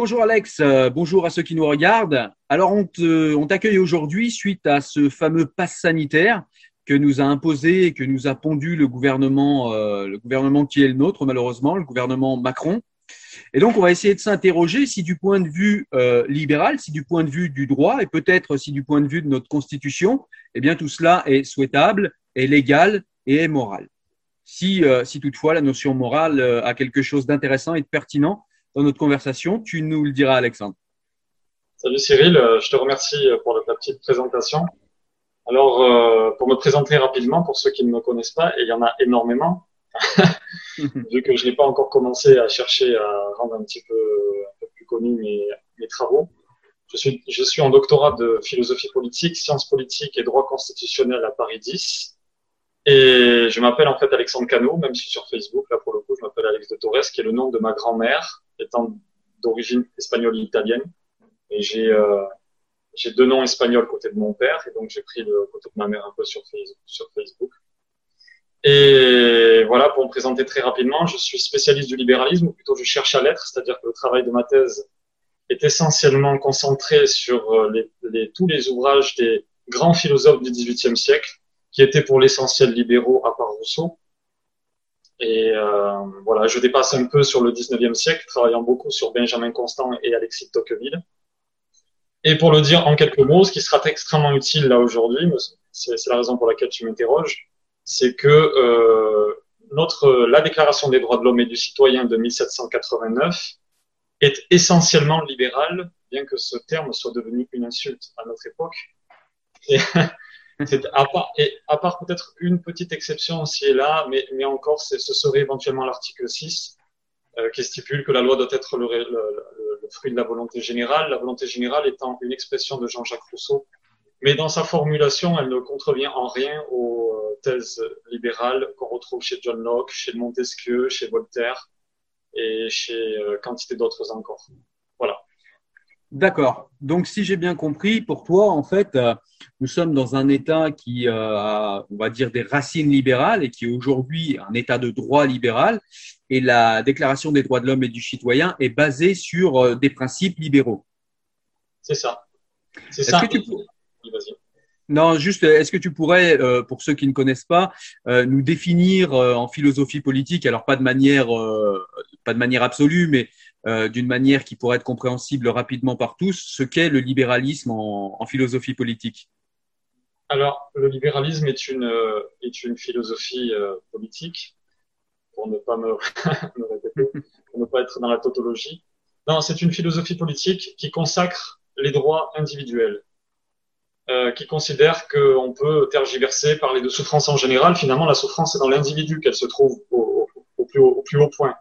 Bonjour Alex, euh, bonjour à ceux qui nous regardent. Alors on on t'accueille aujourd'hui suite à ce fameux pass sanitaire que nous a imposé et que nous a pondu le gouvernement, euh, le gouvernement qui est le nôtre malheureusement, le gouvernement Macron. Et donc on va essayer de s'interroger si du point de vue euh, libéral, si du point de vue du droit et peut-être si du point de vue de notre constitution, eh bien tout cela est souhaitable, est légal et est moral. Si, si toutefois la notion morale a quelque chose d'intéressant et de pertinent dans notre conversation. Tu nous le diras, Alexandre. Salut Cyril, euh, je te remercie pour la petite présentation. Alors, euh, pour me présenter rapidement, pour ceux qui ne me connaissent pas, et il y en a énormément, vu que je n'ai pas encore commencé à chercher à rendre un petit peu, un peu plus connu mes, mes travaux. Je suis, je suis en doctorat de philosophie politique, sciences politiques et droit constitutionnel à Paris 10. Et je m'appelle en fait Alexandre Cano, même si sur Facebook, là pour le coup, je m'appelle Alex de Torres, qui est le nom de ma grand-mère, étant d'origine espagnole et j'ai euh, j'ai deux noms espagnols côté de mon père, et donc j'ai pris le côté de ma mère un peu sur, sur Facebook. Et voilà, pour me présenter très rapidement, je suis spécialiste du libéralisme, ou plutôt je cherche à l'être, c'est-à-dire que le travail de ma thèse est essentiellement concentré sur euh, les, les- tous les ouvrages des grands philosophes du XVIIIe siècle, qui étaient pour l'essentiel libéraux à part Rousseau. Et euh, voilà, je dépasse un peu sur le 19e siècle, travaillant beaucoup sur Benjamin Constant et Alexis Tocqueville. Et pour le dire en quelques mots, ce qui sera extrêmement utile là aujourd'hui, c'est la raison pour laquelle tu m'interroges, c'est que euh, notre la Déclaration des droits de l'homme et du citoyen de 1789 est essentiellement libérale, bien que ce terme soit devenu une insulte à notre époque. À part, peut-être une petite exception ici et là, mais, encore, ce serait éventuellement l'article 6 euh, qui stipule que la loi doit être le fruit de la volonté générale, la volonté générale étant une expression de Jean-Jacques Rousseau. Mais dans sa formulation, elle ne contrevient en rien aux euh, thèses libérales qu'on retrouve chez John Locke, chez Montesquieu, chez Voltaire et chez euh, quantité d'autres encore. Voilà. D'accord. Donc, si j'ai bien compris, pour toi, en fait, euh, nous sommes dans un État qui euh, a, on va dire, des racines libérales et qui est aujourd'hui un État de droit libéral. Et la Déclaration des droits de l'homme et du citoyen est basée sur euh, des principes libéraux. C'est ça. C'est Est-ce ça. que tu pour-. Non, juste, est-ce que tu pourrais, euh, pour ceux qui ne connaissent pas, euh, nous définir euh, en philosophie politique, alors pas de manière, euh, pas de manière absolue, mais euh, d'une manière qui pourrait être compréhensible rapidement par tous, ce qu'est le libéralisme en, en philosophie politique Alors, le libéralisme est une, euh, est une philosophie euh, politique, pour ne pas me, me répéter, pour ne pas être dans la tautologie. Non, c'est une philosophie politique qui consacre les droits individuels, euh, qui considère qu'on peut tergiverser, parler de souffrance en général. Finalement, la souffrance est dans l'individu qu'elle se trouve au, au- plus haut, au plus haut point.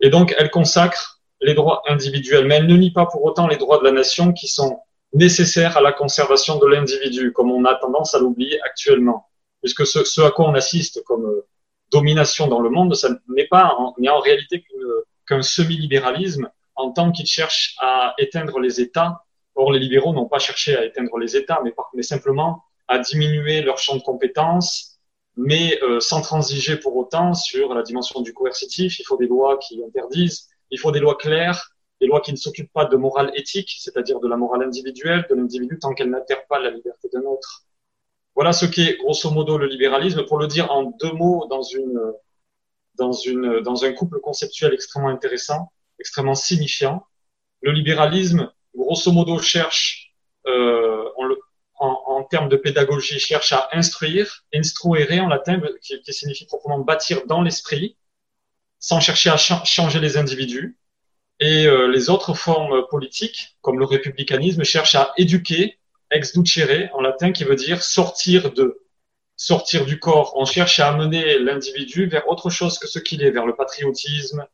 Et donc, elle consacre les droits individuels, mais elle ne nie pas pour autant les droits de la nation qui sont nécessaire à la conservation de l'individu, comme on a tendance à l'oublier actuellement. Puisque ce, ce, à quoi on assiste comme euh, domination dans le monde, ça n'est pas n'est en réalité qu'un semi-libéralisme en tant qu'il cherche à éteindre les États. Or, les libéraux n'ont pas cherché à éteindre les États, mais, mais simplement à diminuer leur champ de compétences, mais euh, sans transiger pour autant sur la dimension du coercitif. Il faut des lois qui interdisent, il faut des lois claires, des lois qui ne s'occupent pas de morale éthique, c'est-à-dire de la morale individuelle de l'individu tant qu'elle n'altère pas la liberté d'un autre. Voilà ce qu'est grosso modo le libéralisme. Pour le dire en deux mots, dans une dans une dans un couple conceptuel extrêmement intéressant, extrêmement signifiant, le libéralisme, grosso modo, cherche euh, en, termes de pédagogie, cherche à instruire, instruere en latin, qui signifie proprement bâtir dans l'esprit, sans chercher à changer les individus. Et euh, les autres formes politiques, comme le républicanisme, cherchent à éduquer, ex ducere en latin, qui veut dire sortir de, sortir du corps. On cherche à amener l'individu vers autre chose que ce qu'il est, vers le patriotisme,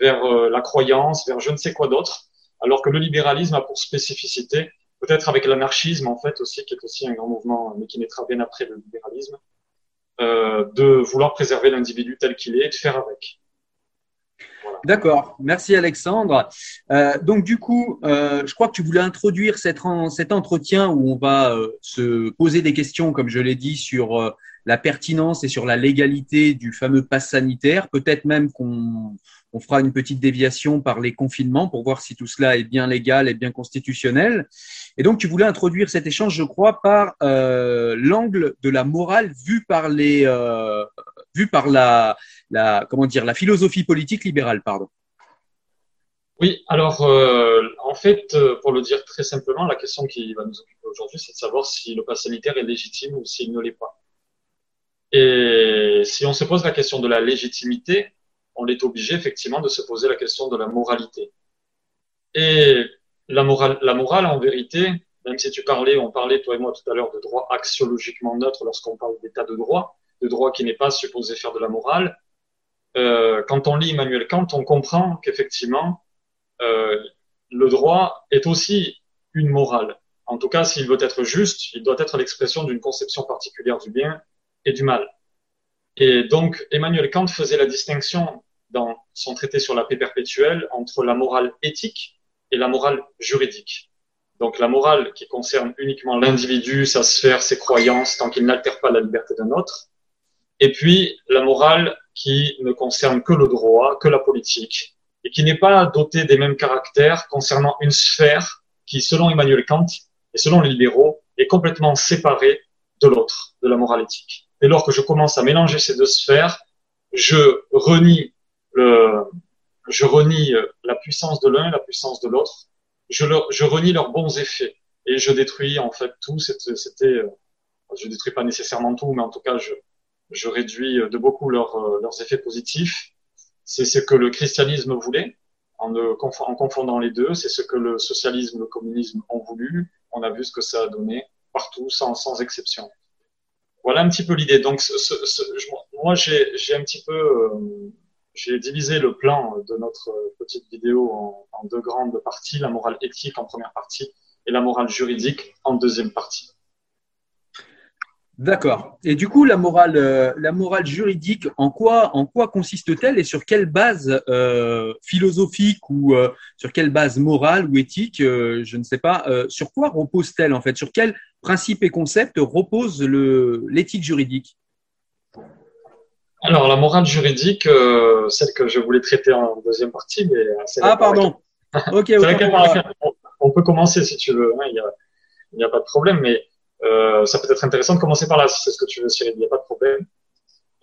vers euh, la croyance, vers je ne sais quoi d'autre. Alors que le libéralisme a pour spécificité, peut-être avec l'anarchisme en fait aussi, qui est aussi un grand mouvement, mais qui naîtra bien après le libéralisme, euh, de vouloir préserver l'individu tel qu'il est et de faire avec. D'accord, merci Alexandre. Euh, donc du coup, euh, je crois que tu voulais introduire cet, entretien où on va euh, se poser des questions, comme je l'ai dit, sur euh, la pertinence et sur la légalité du fameux pass sanitaire. Peut-être même qu'on on fera une petite déviation par les confinements pour voir si tout cela est bien légal et bien constitutionnel. Et donc, tu voulais introduire cet échange, je crois, par euh, l'angle de la morale vue par les, euh, vue par la philosophie politique libérale, pardon. Oui, alors euh, en fait, euh, pour le dire très simplement, la question qui va nous occuper aujourd'hui, c'est de savoir si le pass sanitaire est légitime ou s'il ne l'est pas. Et si on se pose la question de la légitimité, on est obligé effectivement de se poser la question de la moralité. Et la morale, la morale en vérité, même si tu parlais, on parlait toi et moi tout à l'heure de droit axiologiquement neutre lorsqu'on parle d'état de droit, de droit qui n'est pas supposé faire de la morale. Euh, quand on lit Emmanuel Kant, on comprend qu'effectivement euh, le droit est aussi une morale. En tout cas, s'il veut être juste, il doit être l'expression d'une conception particulière du bien et du mal. Et donc, Emmanuel Kant faisait la distinction dans son traité sur la paix perpétuelle entre la morale éthique et la morale juridique. Donc, la morale qui concerne uniquement l'individu, sa sphère, ses croyances, tant qu'il n'altère pas la liberté d'un autre. Et puis, la morale qui ne concerne que le droit, que la politique, et qui n'est pas dotée des mêmes caractères concernant une sphère qui, selon Emmanuel Kant et selon les libéraux, est complètement séparée de l'autre, de la morale éthique. Dès lors que je commence à mélanger ces deux sphères, je renie le, je renie la puissance de l'un et la puissance de l'autre. Je, je renie leurs bons effets et je détruis en fait tout. C'était, je détruis pas nécessairement tout, mais en tout cas, je, je réduis de beaucoup leurs, leurs effets positifs. C'est ce que le christianisme voulait en, en confondant les deux. C'est ce que le socialisme, le communisme ont voulu. On a vu ce que ça a donné partout, sans, sans exception. Voilà un petit peu l'idée. Donc, ce, ce, moi, j'ai un petit peu, euh, j'ai divisé le plan de notre petite vidéo en, deux grandes parties, la morale éthique en première partie et la morale juridique en deuxième partie. D'accord. Et du coup, la morale, euh, la morale juridique, en quoi, en quoi consiste-t-elle et sur quelle base euh, philosophique ou euh, sur quelle base morale ou éthique, je ne sais pas, sur quoi repose-t-elle en fait? Sur quel principe et concept repose l'éthique juridique? Alors, la morale juridique, celle que je voulais traiter en deuxième partie, mais ah pardon. ok. on, on, peut commencer si tu veux. Hein, il n'y a, a, pas de problème, mais euh, ça peut être intéressant de commencer par là, si c'est ce que tu veux, Cyril, il n'y a pas de problème.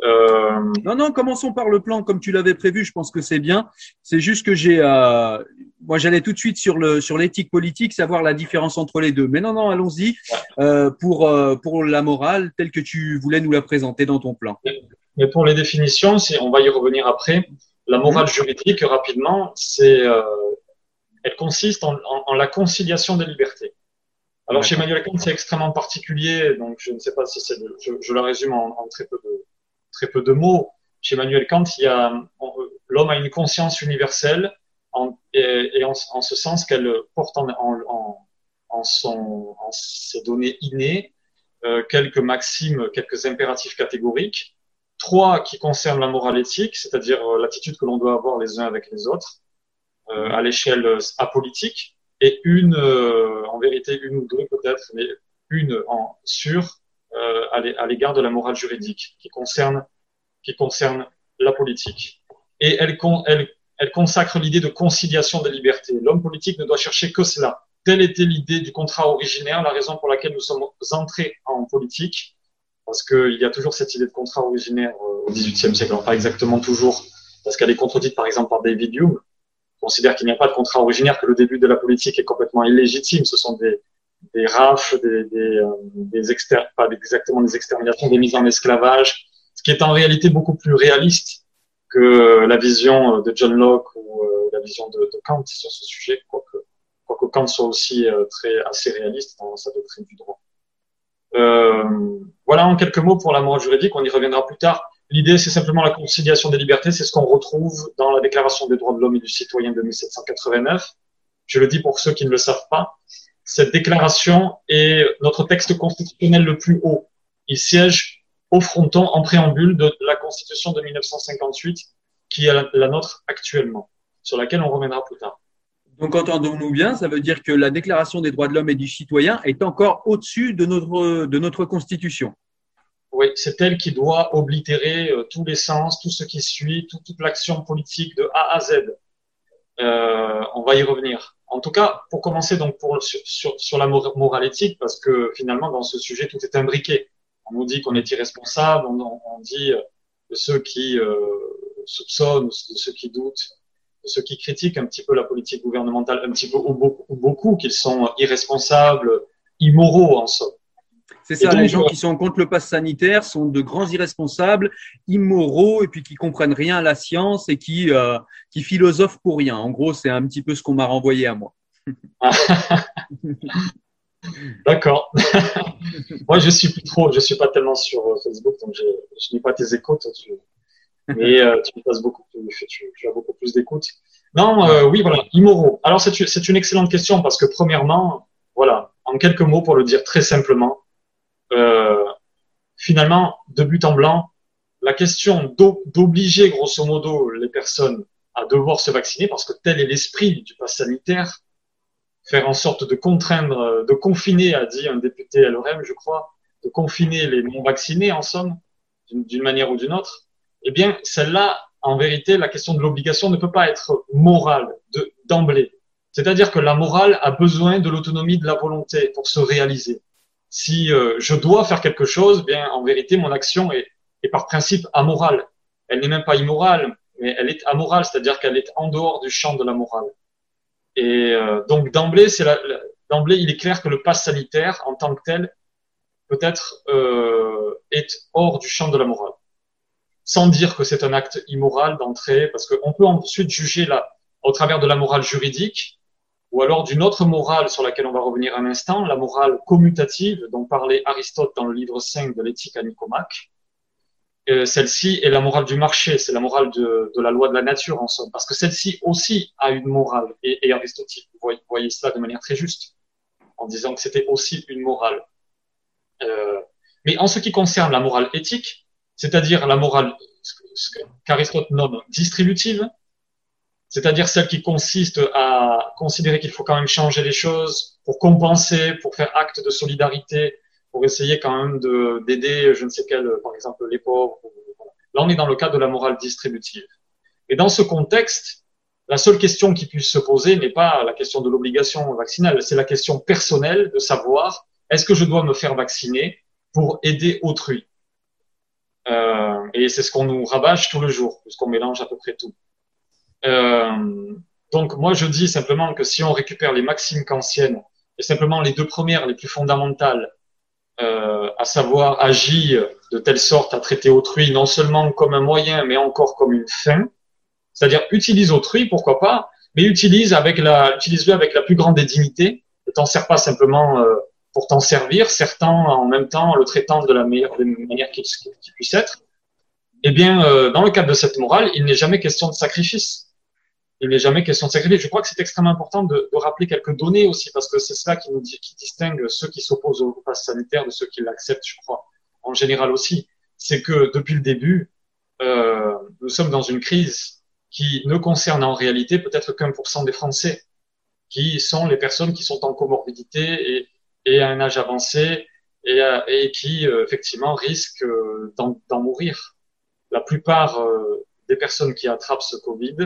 Euh... Non, non, commençons par le plan comme tu l'avais prévu. Je pense que c'est bien. C'est juste que j'ai, euh... moi, j'allais tout de suite sur le sur l'éthique politique, savoir la différence entre les deux. Mais non, non, allons-y euh, pour pour la morale telle que tu voulais nous la présenter dans ton plan. Mais pour les définitions, on va y revenir après. La morale mmh. juridique, rapidement, c'est elle consiste en, en, en la conciliation des libertés. Alors chez Emmanuel Kant, c'est extrêmement particulier, donc je ne sais pas si c'est, je, je, le résume en, en, très peu de très peu de mots. Chez Emmanuel Kant, il y a l'homme a une conscience universelle en, et, et en, en, ce sens qu'elle porte en, en, son, en ses données innées, euh, quelques maximes, quelques impératifs catégoriques, trois qui concernent la morale éthique, c'est-à-dire euh, l'attitude que l'on doit avoir les uns avec les autres, euh, à l'échelle apolitique, et une, en vérité une ou deux peut-être, mais une en sur à l'égard de la morale juridique, qui concerne qui concerne la politique. Et elle, elle, elle consacre l'idée de conciliation des libertés. L'homme politique ne doit chercher que cela. Telle était l'idée du contrat originaire, la raison pour laquelle nous sommes entrés en politique, parce qu'il y a toujours cette idée de contrat originaire euh, au XVIIIe siècle. Alors, pas exactement toujours, parce qu'elle est contredite par exemple par David Hume, considère qu'il n'y a pas de contrat originaire, que le début de la politique est complètement illégitime. Ce sont des, des rafles, des, des, euh, des pas exactement des exterminations, des mises en esclavage, ce qui est en réalité beaucoup plus réaliste que la vision de John Locke ou euh, la vision de, Kant sur ce sujet, quoique, quoique Kant soit aussi euh, très assez réaliste dans sa doctrine du droit. Euh, voilà en quelques mots pour la morale juridique, on y reviendra plus tard. L'idée, c'est simplement la conciliation des libertés, c'est ce qu'on retrouve dans la Déclaration des droits de l'homme et du citoyen de 1789. Je le dis pour ceux qui ne le savent pas. Cette déclaration est notre texte constitutionnel le plus haut. Il siège au fronton, en préambule de la Constitution de 1958, qui est la, nôtre actuellement, sur laquelle on reviendra plus tard. Donc, entendons-nous bien, ça veut dire que la Déclaration des droits de l'homme et du citoyen est encore au-dessus de notre, de notre Constitution. Oui, c'est elle qui doit oblitérer euh, tous les sens, tout ce qui suit, toute, l'action politique de A à Z. Euh, on va y revenir. En tout cas, pour commencer donc pour, sur, la morale éthique, parce que finalement dans ce sujet tout est imbriqué on nous dit qu'on est irresponsable, on, dit euh, de ceux qui euh, soupçonnent, de ceux qui doutent, de ceux qui critiquent un petit peu la politique gouvernementale, un petit peu ou beaucoup, qu'ils sont irresponsables, immoraux en somme. C'est ça, les gens qui sont contre le pass sanitaire sont de grands irresponsables, immoraux, et puis qui comprennent rien à la science et qui, euh, qui philosophent pour rien. En gros, c'est un petit peu ce qu'on m'a renvoyé à moi. D'accord. Moi, je suis plus trop, je suis pas tellement sur euh, Facebook, donc je, je n'ai pas tes écoutes. Tu, mais euh, tu passes beaucoup plus, tu, tu as beaucoup plus d'écoutes. Non, euh, oui, voilà, immoraux. Alors, c'est, c'est une excellente question parce que premièrement, voilà, en quelques mots pour le dire très simplement, euh, finalement, de but en blanc, la question d'obliger grosso modo les personnes à devoir se vacciner parce que tel est l'esprit du pass sanitaire, faire en sorte de contraindre, de confiner, a dit un député LRM, je crois, de confiner les non-vaccinés, en somme, d'une manière ou d'une autre, eh bien, celle-là, en vérité, la question de l'obligation ne peut pas être morale d'emblée. C'est-à-dire que la morale a besoin de l'autonomie de la volonté pour se réaliser. Si euh, je dois faire quelque chose, eh bien, en vérité, mon action est, est par principe amorale. Elle n'est même pas immorale, mais elle est amorale, c'est-à-dire qu'elle est en dehors du champ de la morale. Et euh, donc d'emblée, c'est d'emblée, il est clair que le pass sanitaire en tant que tel peut-être euh, est hors du champ de la morale, sans dire que c'est un acte immoral d'entrée, parce qu'on peut ensuite juger là au travers de la morale juridique ou alors d'une autre morale sur laquelle on va revenir un instant, la morale commutative dont parlait Aristote dans le livre 5 de l'éthique à Nicomaque, euh, celle-ci est la morale du marché, c'est la morale de, de, la loi de la nature en somme, parce que celle-ci aussi a une morale. Et, et Aristote, voyez, cela de manière très juste, en disant que c'était aussi une morale. Euh, mais en ce qui concerne la morale éthique, c'est-à-dire la morale qu'Aristote nomme distributive, c'est-à-dire celle qui consiste à considérer qu'il faut quand même changer les choses pour compenser, pour faire acte de solidarité, pour essayer quand même d'aider, je ne sais quel, par exemple, les pauvres. Là, on est dans le cas de la morale distributive. Et dans ce contexte, la seule question qui puisse se poser n'est pas la question de l'obligation vaccinale, c'est la question personnelle de savoir est-ce que je dois me faire vacciner pour aider autrui? Euh, et c'est ce qu'on nous rabâche tout le jour, puisqu'on mélange à peu près tout. Euh, donc moi, je dis simplement que si on récupère les maximes kantiennes, et simplement les deux premières, les plus fondamentales, euh, à savoir agit de telle sorte à traiter autrui non seulement comme un moyen, mais encore comme une fin. C'est-à-dire utilise autrui, pourquoi pas, mais utilise avec la, utilise-le avec la plus grande des dignités. Ne t'en sers pas simplement euh, pour t'en servir, certains en même temps le traitant de la meilleure des manières qui, qui puisse être. Eh bien, dans le cadre de cette morale, il n'est jamais question de sacrifice. Il n'est jamais question de sacrifier. Je crois que c'est extrêmement important de, de, rappeler quelques données aussi, parce que c'est cela qui nous dit, qui distingue ceux qui s'opposent au pass sanitaire de ceux qui l'acceptent, je crois, en général aussi. C'est que depuis le début, euh, nous sommes dans une crise qui ne concerne en réalité peut-être qu'un pour cent des Français, qui sont les personnes qui sont en comorbidité et, et à un âge avancé et, et qui euh, effectivement risquent euh, d'en mourir. La plupart euh, des personnes qui attrapent ce Covid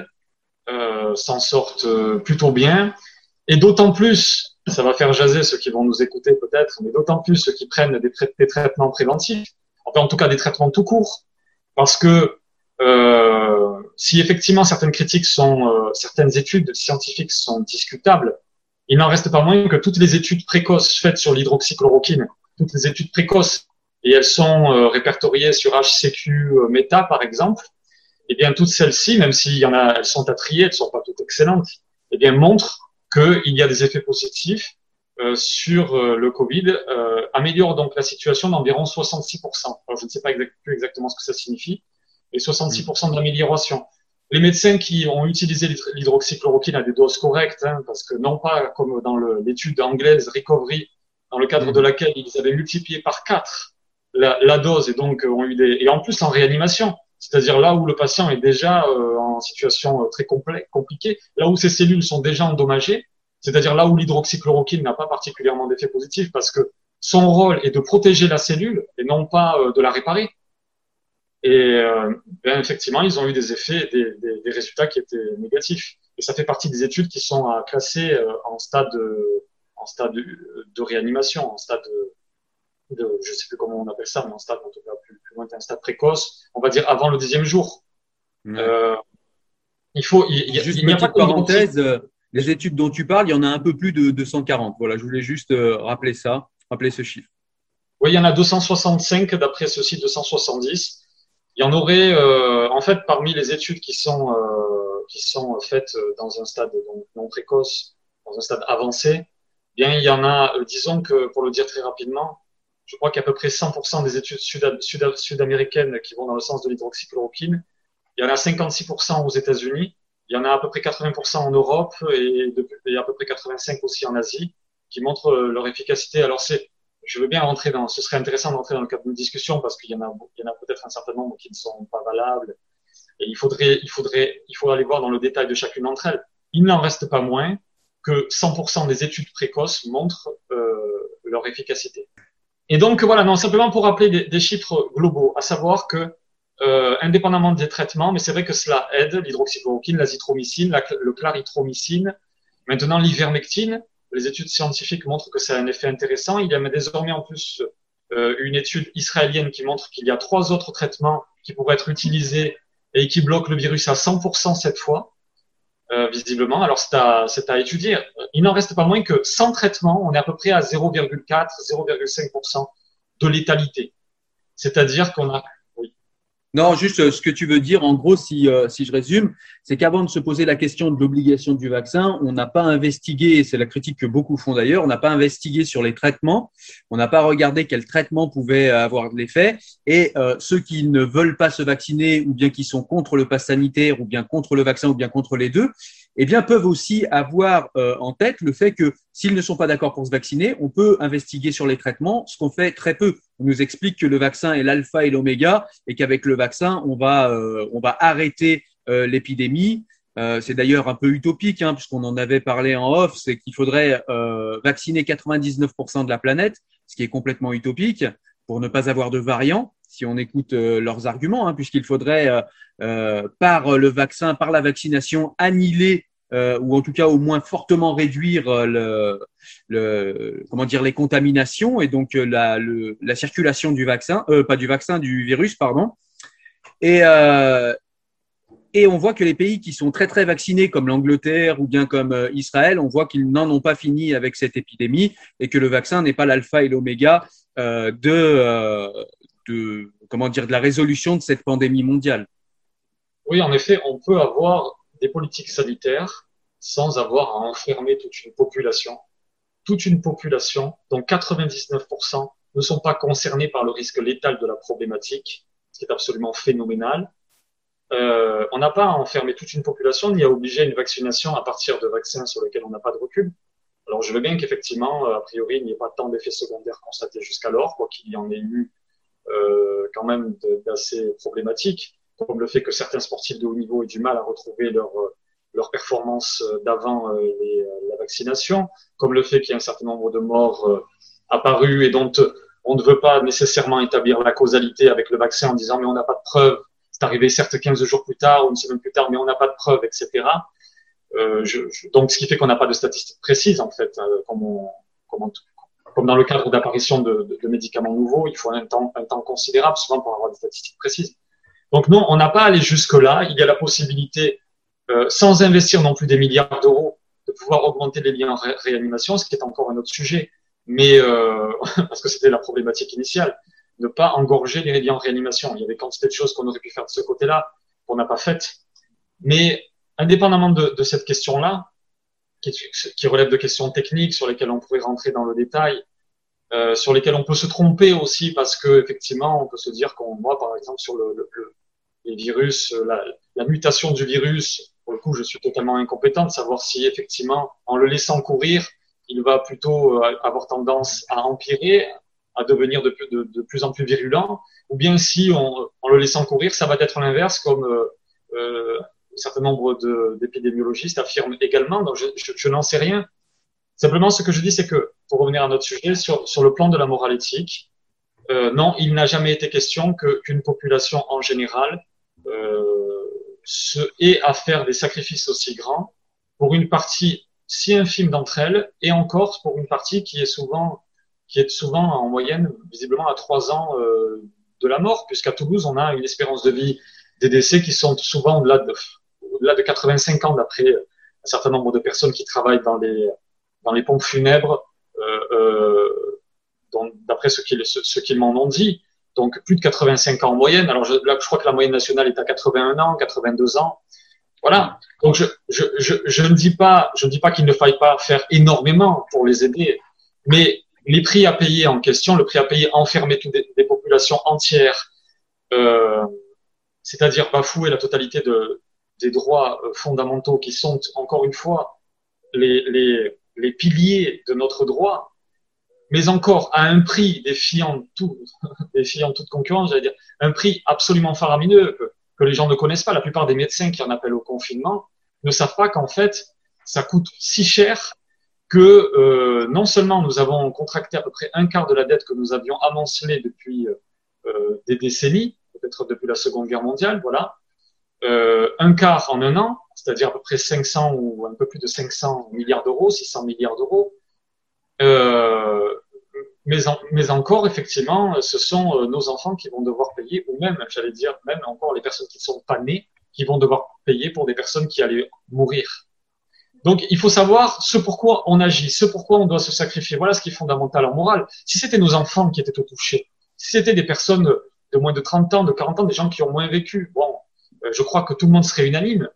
euh, s'en sortent plutôt bien, et d'autant plus, ça va faire jaser ceux qui vont nous écouter peut-être, mais d'autant plus ceux qui prennent des, des, traitements préventifs, enfin en tout cas des traitements tout court, parce que euh, si effectivement certaines critiques sont, euh, certaines études scientifiques sont discutables, il n'en reste pas moins que toutes les études précoces faites sur l'hydroxychloroquine, toutes les études précoces, et elles sont euh, répertoriées sur HCQ euh, Meta par exemple, eh bien toutes celles-ci, même s'il y en a, elles sont à trier, elles sont pas toutes excellentes, eh bien montrent qu'il y a des effets positifs euh, sur le Covid, euh, améliore donc la situation d'environ 66%. Alors, je ne sais pas plus exactement ce que ça signifie, mais 66% de l'amélioration. Les médecins qui ont utilisé l'hydroxychloroquine à des doses correctes, hein, parce que non pas comme dans l'étude anglaise Recovery, dans le cadre de laquelle ils avaient multiplié par quatre la, la, dose et donc ont eu des et en plus en réanimation, c'est-à-dire là où le patient est déjà euh, en situation euh, très compliquée, là où ses cellules sont déjà endommagées, c'est-à-dire là où l'hydroxychloroquine n'a pas particulièrement d'effet positif parce que son rôle est de protéger la cellule et non pas euh, de la réparer. Et ben, effectivement, ils ont eu des effets, des, résultats qui étaient négatifs. Et ça fait partie des études qui sont classées en stade, en stade de réanimation, en stade de, de, je sais plus comment on appelle ça, mais en stade en tout cas plus, lointain, stade précoce, on va dire avant le dixième jour. Euh, il faut, il, il, juste il une petite parenthèse, les études dont tu parles, il y en a un peu plus de 240. Voilà, je voulais juste rappeler ça, rappeler ce chiffre. Oui, il y en a 265 d'après ce site 270 il y en aurait, euh, en fait, parmi les études qui sont euh, qui sont faites dans un stade donc, non précoce, dans un stade avancé, bien il y en a, euh, disons que pour le dire très rapidement, je crois qu'à peu près 100% des études sud-américaines sud, qui vont dans le sens de l'hydroxychloroquine. Il y en a 56% aux États-Unis, il y en a à peu près 80% en Europe et, à peu près 85 aussi en Asie, qui montrent leur efficacité. Alors c'est je veux bien rentrer dans, ce serait intéressant d'entrer dans le cadre d'une discussion parce qu'il y en a, il y en a peut-être un certain nombre qui ne sont pas valables. Et il faudrait, il faudrait, il faudrait aller voir dans le détail de chacune d'entre elles. Il n'en reste pas moins que 100% des études précoces montrent euh, leur efficacité. Et donc voilà, non simplement pour rappeler des, chiffres globaux, à savoir que euh, indépendamment des traitements, mais c'est vrai que cela aide l'hydroxychloroquine, l'azithromycine, la, le clarithromycine, maintenant l'ivermectine, les études scientifiques montrent que ça a un effet intéressant. Il y a désormais en plus euh, une étude israélienne qui montre qu'il y a trois autres traitements qui pourraient être utilisés et qui bloquent le virus à 100% cette fois, euh, visiblement. Alors c'est à, à étudier. Il n'en reste pas moins que sans traitement, on est à peu près à 0,4, 0,5% de létalité. C'est-à-dire qu'on a non, juste euh, ce que tu veux dire, en gros, si, euh, si je résume, c'est qu'avant de se poser la question de l'obligation du vaccin, on n'a pas investigué, et c'est la critique que beaucoup font d'ailleurs, on n'a pas investigué sur les traitements, on n'a pas regardé quel traitement pouvait avoir de l'effet, et euh, ceux qui ne veulent pas se vacciner, ou bien qui sont contre le pass sanitaire, ou bien contre le vaccin, ou bien contre les deux, eh bien, peuvent aussi avoir euh, en tête le fait que s'ils ne sont pas d'accord pour se vacciner, on peut investiguer sur les traitements, ce qu'on fait très peu. On nous explique que le vaccin est l'alpha et l'oméga et qu'avec le vaccin, on va, euh, on va arrêter euh, l'épidémie. c'est d'ailleurs un peu utopique, hein, puisqu'on en avait parlé en off, c'est qu'il faudrait vacciner 99% de la planète, ce qui est complètement utopique, pour ne pas avoir de variants si on écoute leurs arguments, hein, puisqu'il faudrait euh, par le vaccin, par la vaccination, annihiler euh, ou en tout cas au moins fortement réduire euh, les contaminations et donc la, circulation du vaccin, euh, pas du vaccin, du virus, pardon. Et euh, on voit que les pays qui sont très très vaccinés, comme l'Angleterre ou bien comme Israël, on voit qu'ils n'en ont pas fini avec cette épidémie et que le vaccin n'est pas l'alpha et l'oméga euh, de, de comment dire de la résolution de cette pandémie mondiale. Oui, en effet, on peut avoir des politiques sanitaires sans avoir à enfermer toute une population. Toute une population dont 99% ne sont pas concernés par le risque létal de la problématique, ce qui est absolument phénoménal. euh, on n'a pas à enfermer toute une population ni à obliger une vaccination à partir de vaccins sur lesquels on n'a pas de recul. Alors je veux bien qu'effectivement, a priori, il n'y ait pas tant d'effets secondaires constatés jusqu'alors, quoi qu'il y en ait eu euh, quand même d'assez problématiques, comme le fait que certains sportifs de haut niveau aient du mal à retrouver leur, leur performance d'avant euh, la vaccination, comme le fait qu'il y ait un certain nombre de morts euh, apparus et dont on ne veut pas nécessairement établir la causalité avec le vaccin en disant mais on n'a pas de preuves c'est arrivé certes 15 jours plus tard ou une semaine plus tard, mais on n'a pas de preuves, etc. Euh, je, donc, ce qui fait qu'on n'a pas de statistiques précises, en fait, euh, comme, on, comme, comme, dans le cadre d'apparition de, de, de, médicaments nouveaux, il faut un temps, un temps considérable souvent pour avoir des statistiques précises. Donc non, on n'a pas allé jusque-là. Il y a la possibilité, euh, sans investir non plus des milliards d'euros, de pouvoir augmenter les liens en ré réanimation, ce qui est encore un autre sujet, mais euh, parce que c'était la problématique initiale ne pas engorger les médias en réanimation. Il y avait quantité de choses qu'on aurait pu faire de ce côté-là, qu'on n'a pas faites. Mais indépendamment de, de cette question-là, qui, qui, relève de questions techniques sur lesquelles on pourrait rentrer dans le détail, euh, sur lesquelles on peut se tromper aussi parce que effectivement, on peut se dire qu'on voit par exemple sur le, le, les virus, la, la, mutation du virus. Pour le coup, je suis totalement incompétent de savoir si effectivement, en le laissant courir, il va plutôt euh, avoir tendance à empirer, à devenir de, de, de, plus en plus virulent, ou bien si on, en le laissant courir, ça va être l'inverse, comme euh, euh un certain nombre d'épidémiologistes affirment également. Donc je, je, je n'en sais rien. Simplement, ce que je dis, c'est que, pour revenir à notre sujet, sur, sur le plan de la morale éthique, euh, non, il n'a jamais été question qu'une population en général euh, se ait à faire des sacrifices aussi grands pour une partie si infime d'entre elles, et encore pour une partie qui est souvent qui est souvent en moyenne visiblement à trois ans euh, de la mort, puisqu'à Toulouse, on a une espérance de vie des décès qui sont souvent au-delà de, de 85 ans, d'après un certain nombre de personnes qui travaillent dans les, dans les pompes funèbres, euh, euh, d'après ce qu'ils, ce, qu'ils m'en ont dit. Donc plus de 85 ans en moyenne. Alors je, là, je crois que la moyenne nationale est à 81 ans, 82 ans. Voilà. Donc je, je, je, je ne dis pas, je ne dis pas qu'il ne faille pas faire énormément pour les aider, mais les prix à payer en question, le prix à payer enfermer des, populations entières, euh, c'est-à-dire bafouer la totalité de, des droits euh, fondamentaux qui sont, encore une fois, les, les, les piliers de notre droit, mais encore à un prix défiant, tout, défiant toute concurrence, j'allais dire, un prix absolument faramineux que, les gens ne connaissent pas. La plupart des médecins qui en appellent au confinement ne savent pas qu'en fait, ça coûte si cher que euh, non seulement nous avons contracté à peu près un quart de la dette que nous avions amoncelée depuis euh, des décennies, peut-être depuis la Seconde Guerre mondiale, voilà, euh, un quart en un an, c'est-à-dire à peu près 500 ou un peu plus de 500 milliards d'euros, 600 milliards d'euros. Euh, mais, en, mais encore, effectivement, ce sont euh, nos enfants qui vont devoir payer, ou même, j'allais dire, même encore les personnes qui ne sont pas nées, qui vont devoir payer pour des personnes qui allaient mourir. Donc, il faut savoir ce pourquoi on agit, ce pourquoi on doit se sacrifier. Voilà ce qui est fondamental en morale. Si c'était nos enfants qui étaient au touché, si c'était des personnes de moins de 30 ans, de 40 ans, des gens qui ont moins vécu, bon, je crois que tout le monde serait unanime.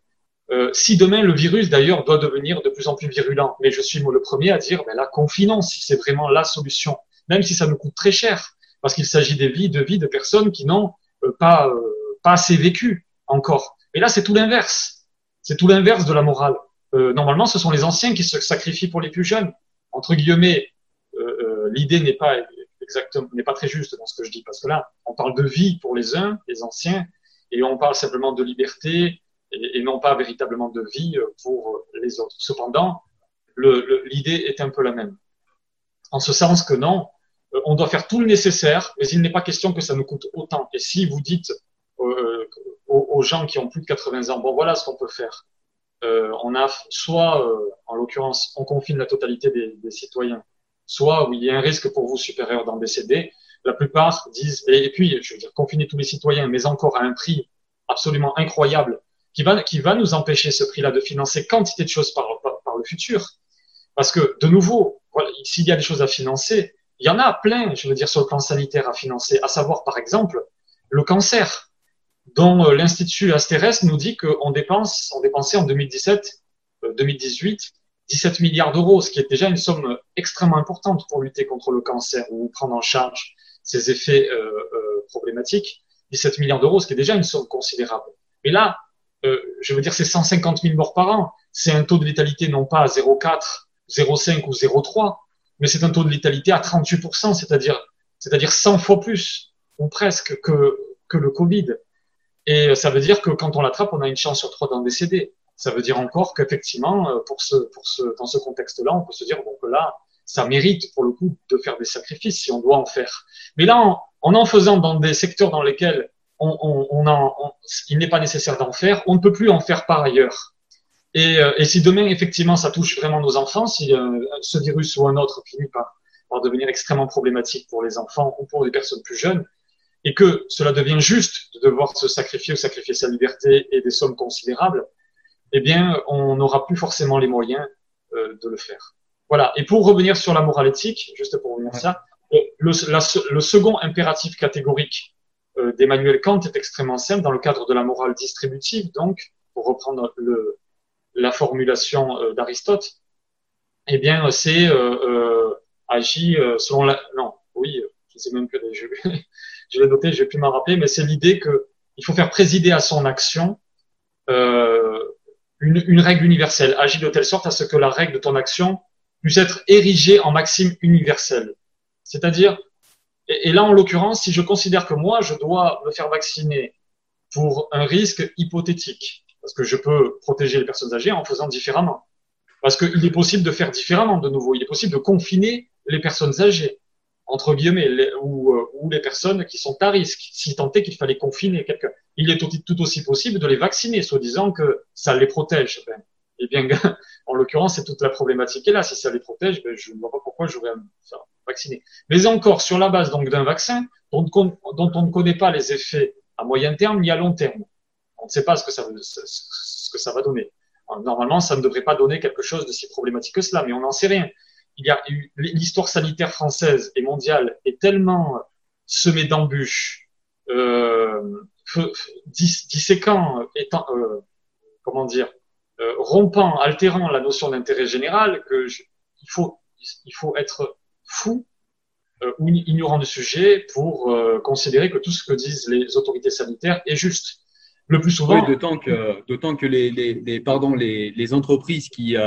Euh, si demain le virus d'ailleurs doit devenir de plus en plus virulent, mais je suis moi le premier à dire, ben là, confinons si c'est vraiment la solution, même si ça nous coûte très cher, parce qu'il s'agit des vies, de vies de personnes qui n'ont euh, pas, euh, assez vécu encore. Et là, c'est tout l'inverse. C'est tout l'inverse de la morale euh, normalement, ce sont les anciens qui se sacrifient pour les plus jeunes. Entre guillemets, euh, euh, l'idée n'est pas exactement, n'est pas très juste dans ce que je dis, parce que là, on parle de vie pour les uns, les anciens, et on parle simplement de liberté et, non pas véritablement de vie pour les autres. Cependant, l'idée est un peu la même. En ce sens que non, on doit faire tout le nécessaire, mais il n'est pas question que ça nous coûte autant. Et si vous dites euh, aux, gens qui ont plus de 80 ans, bon voilà ce qu'on peut faire, euh, on a soit, euh, en l'occurrence, on confine la totalité des, des, citoyens, soit où il y a un risque pour vous supérieur d'en décéder. La plupart disent, et, puis, je veux dire, confiner tous les citoyens, mais encore à un prix absolument incroyable, qui va, qui va nous empêcher ce prix-là de financer quantité de choses par, par, le futur. Parce que, de nouveau, s'il y a des choses à financer, il y en a plein, je veux dire, sur le plan sanitaire à financer, à savoir, par exemple, le cancer dont euh, l'Institut Astérès nous dit qu'on dépense, on dépensait en 2017, 2018, 17 milliards d'euros, ce qui est déjà une somme extrêmement importante pour lutter contre le cancer ou prendre en charge ses effets euh, euh, problématiques. 17 milliards d'euros, ce qui est déjà une somme considérable. Mais là, euh, je veux dire, c'est 150 000 morts par an. C'est un taux de létalité non pas à 0,4, 0,5 ou 0,3, mais c'est un taux de létalité à 38%, c'est-à-dire, c'est-à-dire 100 fois plus, ou presque, que, que le Covid. Et ça veut dire que quand on l'attrape, on a une chance sur trois d'en décéder. Ça veut dire encore qu'effectivement, pour ce, pour ce, dans ce contexte-là, on peut se dire bon, que là, ça mérite pour le coup de faire des sacrifices si on doit en faire. Mais là, en en, en faisant dans des secteurs dans lesquels on, on, on en, il n'est pas nécessaire d'en faire, on ne peut plus en faire par ailleurs. Et, euh, et, si demain, effectivement, ça touche vraiment nos enfants, si euh, ce virus ou un autre finit par, par devenir extrêmement problématique pour les enfants ou pour les personnes plus jeunes, et que cela devient juste de devoir se sacrifier ou sacrifier sa liberté et des sommes considérables, eh bien, on n'aura plus forcément les moyens euh, de le faire. Voilà. Et pour revenir sur la morale éthique, juste pour revenir ça, euh, le, la, le, second impératif catégorique euh, d'Emmanuel Kant est extrêmement simple dans le cadre de la morale distributive, donc, pour reprendre le, la formulation euh, d'Aristote, eh bien, c'est euh, agit selon la... Non, oui, je sais même que je, je l'ai noté, je vais plus m'en rappeler, mais c'est l'idée que il faut faire présider à son action euh, une, une, règle universelle. Agis de telle sorte à ce que la règle de ton action puisse être érigée en maxime universelle. C'est-à-dire, et, là en l'occurrence, si je considère que moi, je dois me faire vacciner pour un risque hypothétique, parce que je peux protéger les personnes âgées en faisant différemment, parce qu'il est possible de faire différemment de nouveau, il est possible de confiner les personnes âgées entre guillemets, ou, euh, ou, les personnes qui sont à risque, si tant est qu'il fallait confiner quelqu'un. Il est tout, tout, aussi possible de les vacciner, soi-disant que ça les protège. Ben, et bien, en l'occurrence, c'est toute la problématique est là. Si ça les protège, ben, je ne vois pas pourquoi j'aurais à me faire vacciner. Mais encore, sur la base donc d'un vaccin dont, on ne connaît pas les effets à moyen terme ni à long terme, on ne sait pas ce que ça, va donner. Normalement, ça ne devrait pas donner quelque chose de si problématique que cela, mais on n'en sait rien il y a l'histoire sanitaire française et mondiale est tellement semée d'embûches, euh, disséquant, étant, euh, comment dire, euh, rompant, altérant la notion d'intérêt général que il faut être fou euh, ou ignorant du sujet pour euh, considérer que tout ce que disent les autorités sanitaires est juste le plus souvent. D'autant que, les, entreprises qui,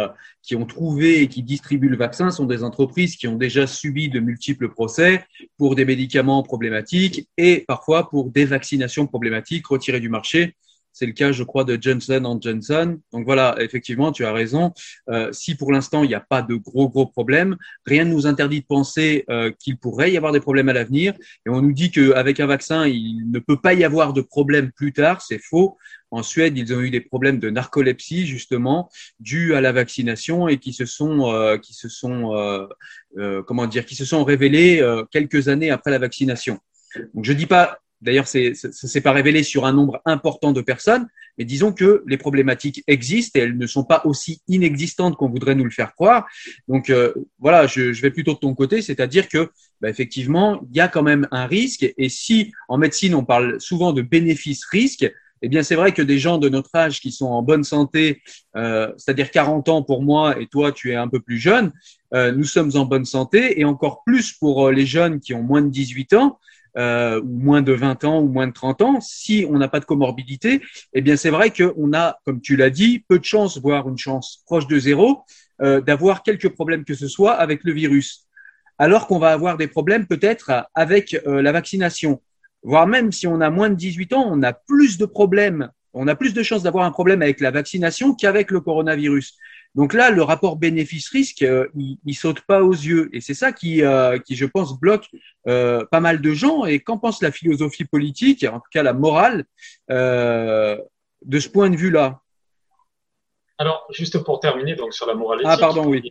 qui ont trouvé et qui distribuent le vaccin sont des entreprises qui ont déjà subi de multiples procès pour des médicaments problématiques et parfois pour des vaccinations problématiques retirées du marché. C'est le cas, je crois, de Johnson Johnson. Donc voilà, effectivement, tu as raison. Euh, si pour l'instant, il n'y a pas de gros, gros problèmes, rien ne nous interdit de penser euh, qu'il pourrait y avoir des problèmes à l'avenir. Et on nous dit qu'avec un vaccin, il ne peut pas y avoir de problème plus tard. C'est faux. En Suède, ils ont eu des problèmes de narcolepsie, justement, dus à la vaccination et qui se sont, euh, qui se sont euh, euh, comment dire, qui se sont révélés quelques années après la vaccination. Donc, je dis pas D'ailleurs, ça ne s'est pas révélé sur un nombre important de personnes, mais disons que les problématiques existent et elles ne sont pas aussi inexistantes qu'on voudrait nous le faire croire. Donc euh, voilà, je, je, vais plutôt de ton côté, c'est-à-dire que bah, effectivement, il y a quand même un risque. Et si en médecine on parle souvent de bénéfice-risque, eh bien, c'est vrai que des gens de notre âge qui sont en bonne santé, euh, c'est-à-dire 40 ans pour moi et toi, tu es un peu plus jeune, euh, nous sommes en bonne santé et encore plus pour euh, les jeunes qui ont moins de 18 ans euh, ou moins de 20 ans ou moins de 30 ans, si on n'a pas de comorbidité, eh bien c'est vrai qu'on a, comme tu l'as dit, peu de chances, voire une chance proche de zéro, euh, d'avoir quelques problèmes que ce soit avec le virus. Alors qu'on va avoir des problèmes peut-être avec euh, la vaccination. Voire même si on a moins de 18 ans, on a plus de problèmes, on a plus de chances d'avoir un problème avec la vaccination qu'avec le coronavirus. Donc là, le rapport bénéfice-risque, euh, il, il, saute pas aux yeux. Et c'est ça qui, euh, qui, je pense, bloque euh, pas mal de gens. Et qu'en pense la philosophie politique, en tout cas la morale, euh, de ce point de vue-là? Alors, juste pour terminer, donc sur la moralité. Ah, pardon, oui.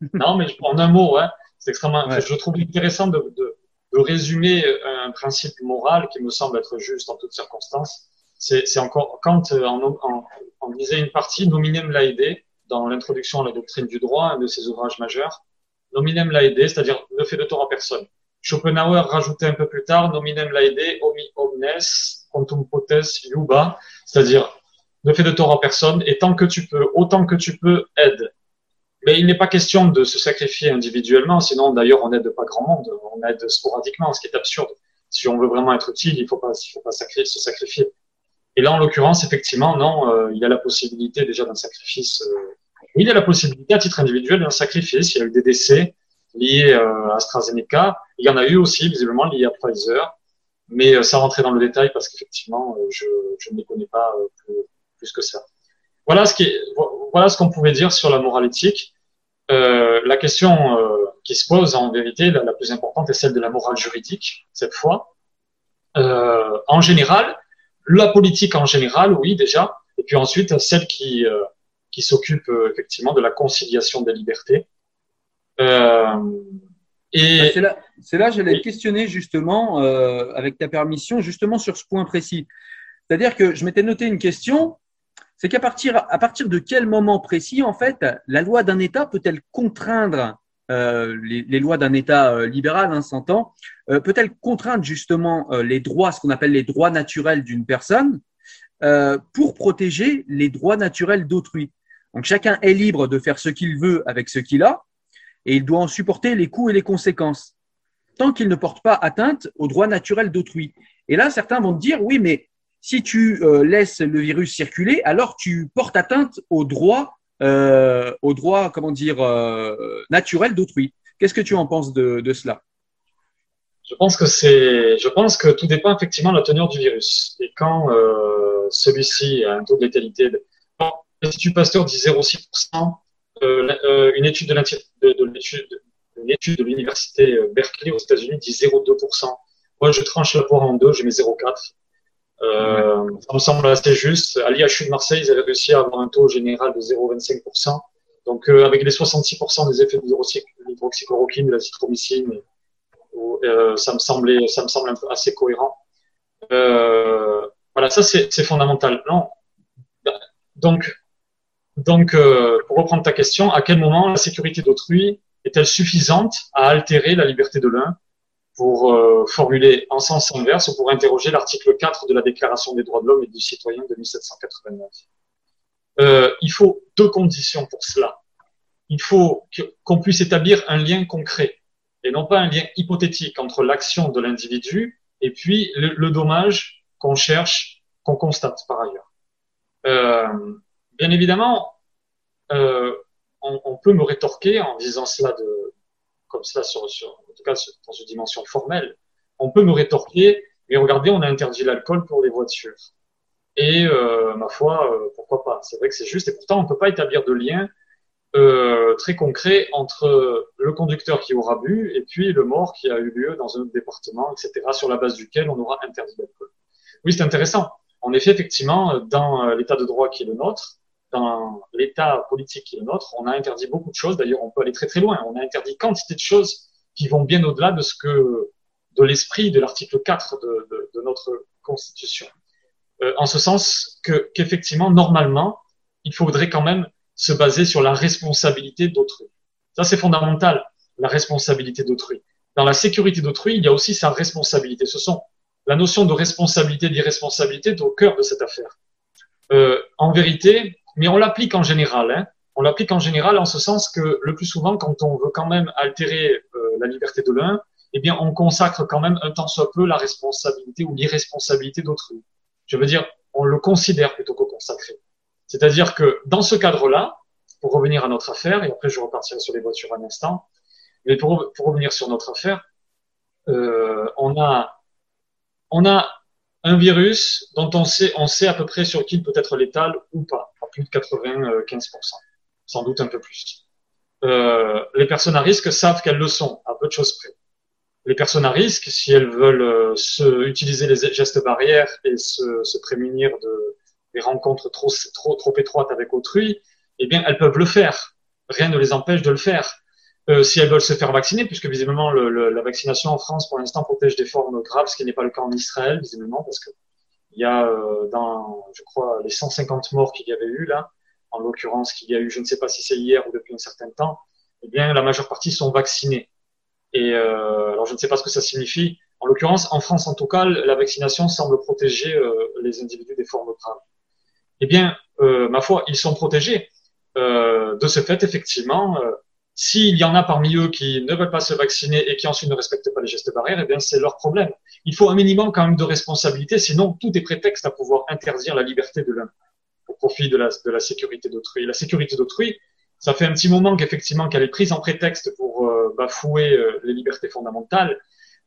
non, mais en un mot, hein, c'est extrêmement. Ouais. Je trouve intéressant de, de, de, résumer un principe moral qui me semble être juste en toutes circonstances. C'est encore quand en, en, en disait une partie nominem laide dans l'introduction à la doctrine du droit, un de ses ouvrages majeurs, nominem laede, c'est-à-dire ne fait de tort à personne. Schopenhauer rajoutait un peu plus tard nominem laede, omi omnes, quantum potes yuba, c'est-à-dire ne fais de tort à personne et tant que tu peux, autant que tu peux, aide. Mais il n'est pas question de se sacrifier individuellement, sinon d'ailleurs on n'aide pas grand monde, on aide sporadiquement, ce qui est absurde. Si on veut vraiment être utile, il ne faut pas, il faut pas se sacrifier. Et là, en l'occurrence, effectivement, non, euh, il y a la possibilité déjà d'un sacrifice. Euh, oui, il y a la possibilité à titre individuel d'un sacrifice. Il y a eu des décès liés à AstraZeneca. Il y en a eu aussi, visiblement, liés à Pfizer. Mais sans rentrer dans le détail, parce qu'effectivement, je, je, ne les connais pas plus, plus que ça. Voilà ce qui voilà ce qu'on pouvait dire sur la morale éthique. Euh, la question euh, qui se pose en vérité, la, plus importante, est celle de la morale juridique, cette fois. Euh, en général, la politique en général, oui, déjà, et puis ensuite celle qui, euh, qui s'occupe euh, effectivement de la conciliation des libertés. et bah, c'est là, là j'allais questionner justement, avec ta permission, justement sur ce point précis. C'est-à-dire que je m'étais noté une question c'est qu'à partir, à partir de quel moment précis, en fait, la loi d'un État peut-elle contraindre euh, les, lois d'un État euh, libéral, hein, s'entend, euh, peut-elle contraindre justement les droits, ce qu'on appelle les droits naturels d'une personne, pour protéger les droits naturels d'autrui? Donc chacun est libre de faire ce qu'il veut avec ce qu'il a, et il doit en supporter les coûts et les conséquences, tant qu'il ne porte pas atteinte aux droits naturels d'autrui. Et là, certains vont dire, oui, mais si tu euh, laisses le virus circuler, alors tu portes atteinte aux droits, euh, aux droits, comment dire, euh, naturels d'autrui. Qu'est-ce que tu en penses de, de cela? Je pense que c'est, je pense que tout dépend effectivement de la teneur du virus. Et quand euh, celui-ci a un taux de létalité, de... l'Institut Pasteur dit 0,6%, euh, une étude de, de, de l'étude, de l'université Berkeley aux États-Unis dit 0,2%. Moi, je tranche la poire en deux, je mets 0,4. Euh, ça me semble assez juste. À l'IHU de Marseille, ils avaient réussi à avoir un taux général de 0,25%. Donc, euh, avec les 66% des effets de l'hydroxychloroquine, de la citromycine, euh, ça me semblait, ça me semble un peu assez cohérent. Euh, voilà, ça c'est fondamental. Non. Donc, donc, euh, pour reprendre ta question, à quel moment la sécurité d'autrui est-elle suffisante à altérer la liberté de l'un pour euh, formuler en sens inverse ou pour interroger l'article 4 de la Déclaration des droits de l'homme et du citoyen de 1789. Euh, il faut deux conditions pour cela. Il faut qu'on puisse établir un lien concret et non pas un lien hypothétique entre l'action de l'individu et puis le, dommage qu'on cherche, qu'on constate par ailleurs. Euh, bien évidemment, euh, on, on, peut me rétorquer en disant cela de, comme cela sur, sur, tout cas dans une dimension formelle, on peut me rétorquer, mais regardez, on a interdit l'alcool pour les voitures. Et euh, ma foi, euh, pourquoi pas? C'est vrai que c'est juste, et pourtant on ne peut pas établir de lien euh, très concret entre le conducteur qui aura bu et puis le mort qui a eu lieu dans un autre département, etc., sur la base duquel on aura interdit l'alcool. Oui, c'est intéressant. En effet, effectivement, dans l'état de droit qui est le nôtre, dans l'état politique qui est le nôtre, on a interdit beaucoup de choses. D'ailleurs, on peut aller très très loin. On a interdit quantité de choses qui vont bien au-delà de ce que de l'esprit de l'article 4 de, de, de, notre Constitution. Euh, en ce sens que qu'effectivement, normalement, il faudrait quand même se baser sur la responsabilité d'autrui. Ça, c'est fondamental, la responsabilité d'autrui. Dans la sécurité d'autrui, il y a aussi sa responsabilité. Ce sont la notion de responsabilité, d'irresponsabilité est au cœur de cette affaire. Euh, en vérité, mais on l'applique en général. Hein. On l'applique en général en ce sens que le plus souvent, quand on veut quand même altérer euh, la liberté de l'un, eh bien, on consacre quand même un temps soit peu la responsabilité ou l'irresponsabilité d'autrui. Je veux dire, on le considère plutôt qu'au consacré. C'est-à-dire que dans ce cadre-là, pour revenir à notre affaire, et après je repartirai sur les voitures un instant, mais pour, pour revenir sur notre affaire, euh, on a on a un virus dont on sait, on sait à peu près sur qui il peut être létal ou pas, à plus de 95%, sans doute un peu plus. Euh, les personnes à risque savent qu'elles le sont, à peu de choses près. Les personnes à risque, si elles veulent euh, se, utiliser les gestes barrières et se, prémunir de des rencontres trop, trop, trop étroites avec autrui, eh bien, elles peuvent le faire. Rien ne les empêche de le faire. Euh, si elles veulent se faire vacciner, puisque visiblement le, le, la vaccination en France pour l'instant protège des formes graves, ce qui n'est pas le cas en Israël visiblement, parce que il y a euh, dans, je crois, les 150 morts qu'il y avait eu là, en l'occurrence qu'il y a eu, je ne sais pas si c'est hier ou depuis un certain temps, eh bien la majeure partie sont vaccinés. Et euh, alors je ne sais pas ce que ça signifie. En l'occurrence, en France en tout cas, la vaccination semble protéger euh, les individus des formes graves. Eh bien, ma foi, ils sont protégés. de ce fait, effectivement S'il y en a parmi eux qui ne veulent pas se vacciner et qui ensuite ne respectent pas les gestes barrières, eh bien, c'est leur problème. Il faut un minimum quand même de responsabilité, sinon tout est prétexte à pouvoir interdire la liberté de l'un profit de la, de la sécurité d'autrui. La sécurité d'autrui, ça fait un petit moment qu'effectivement qu'elle est prise en prétexte pour euh, bafouer euh, les libertés fondamentales.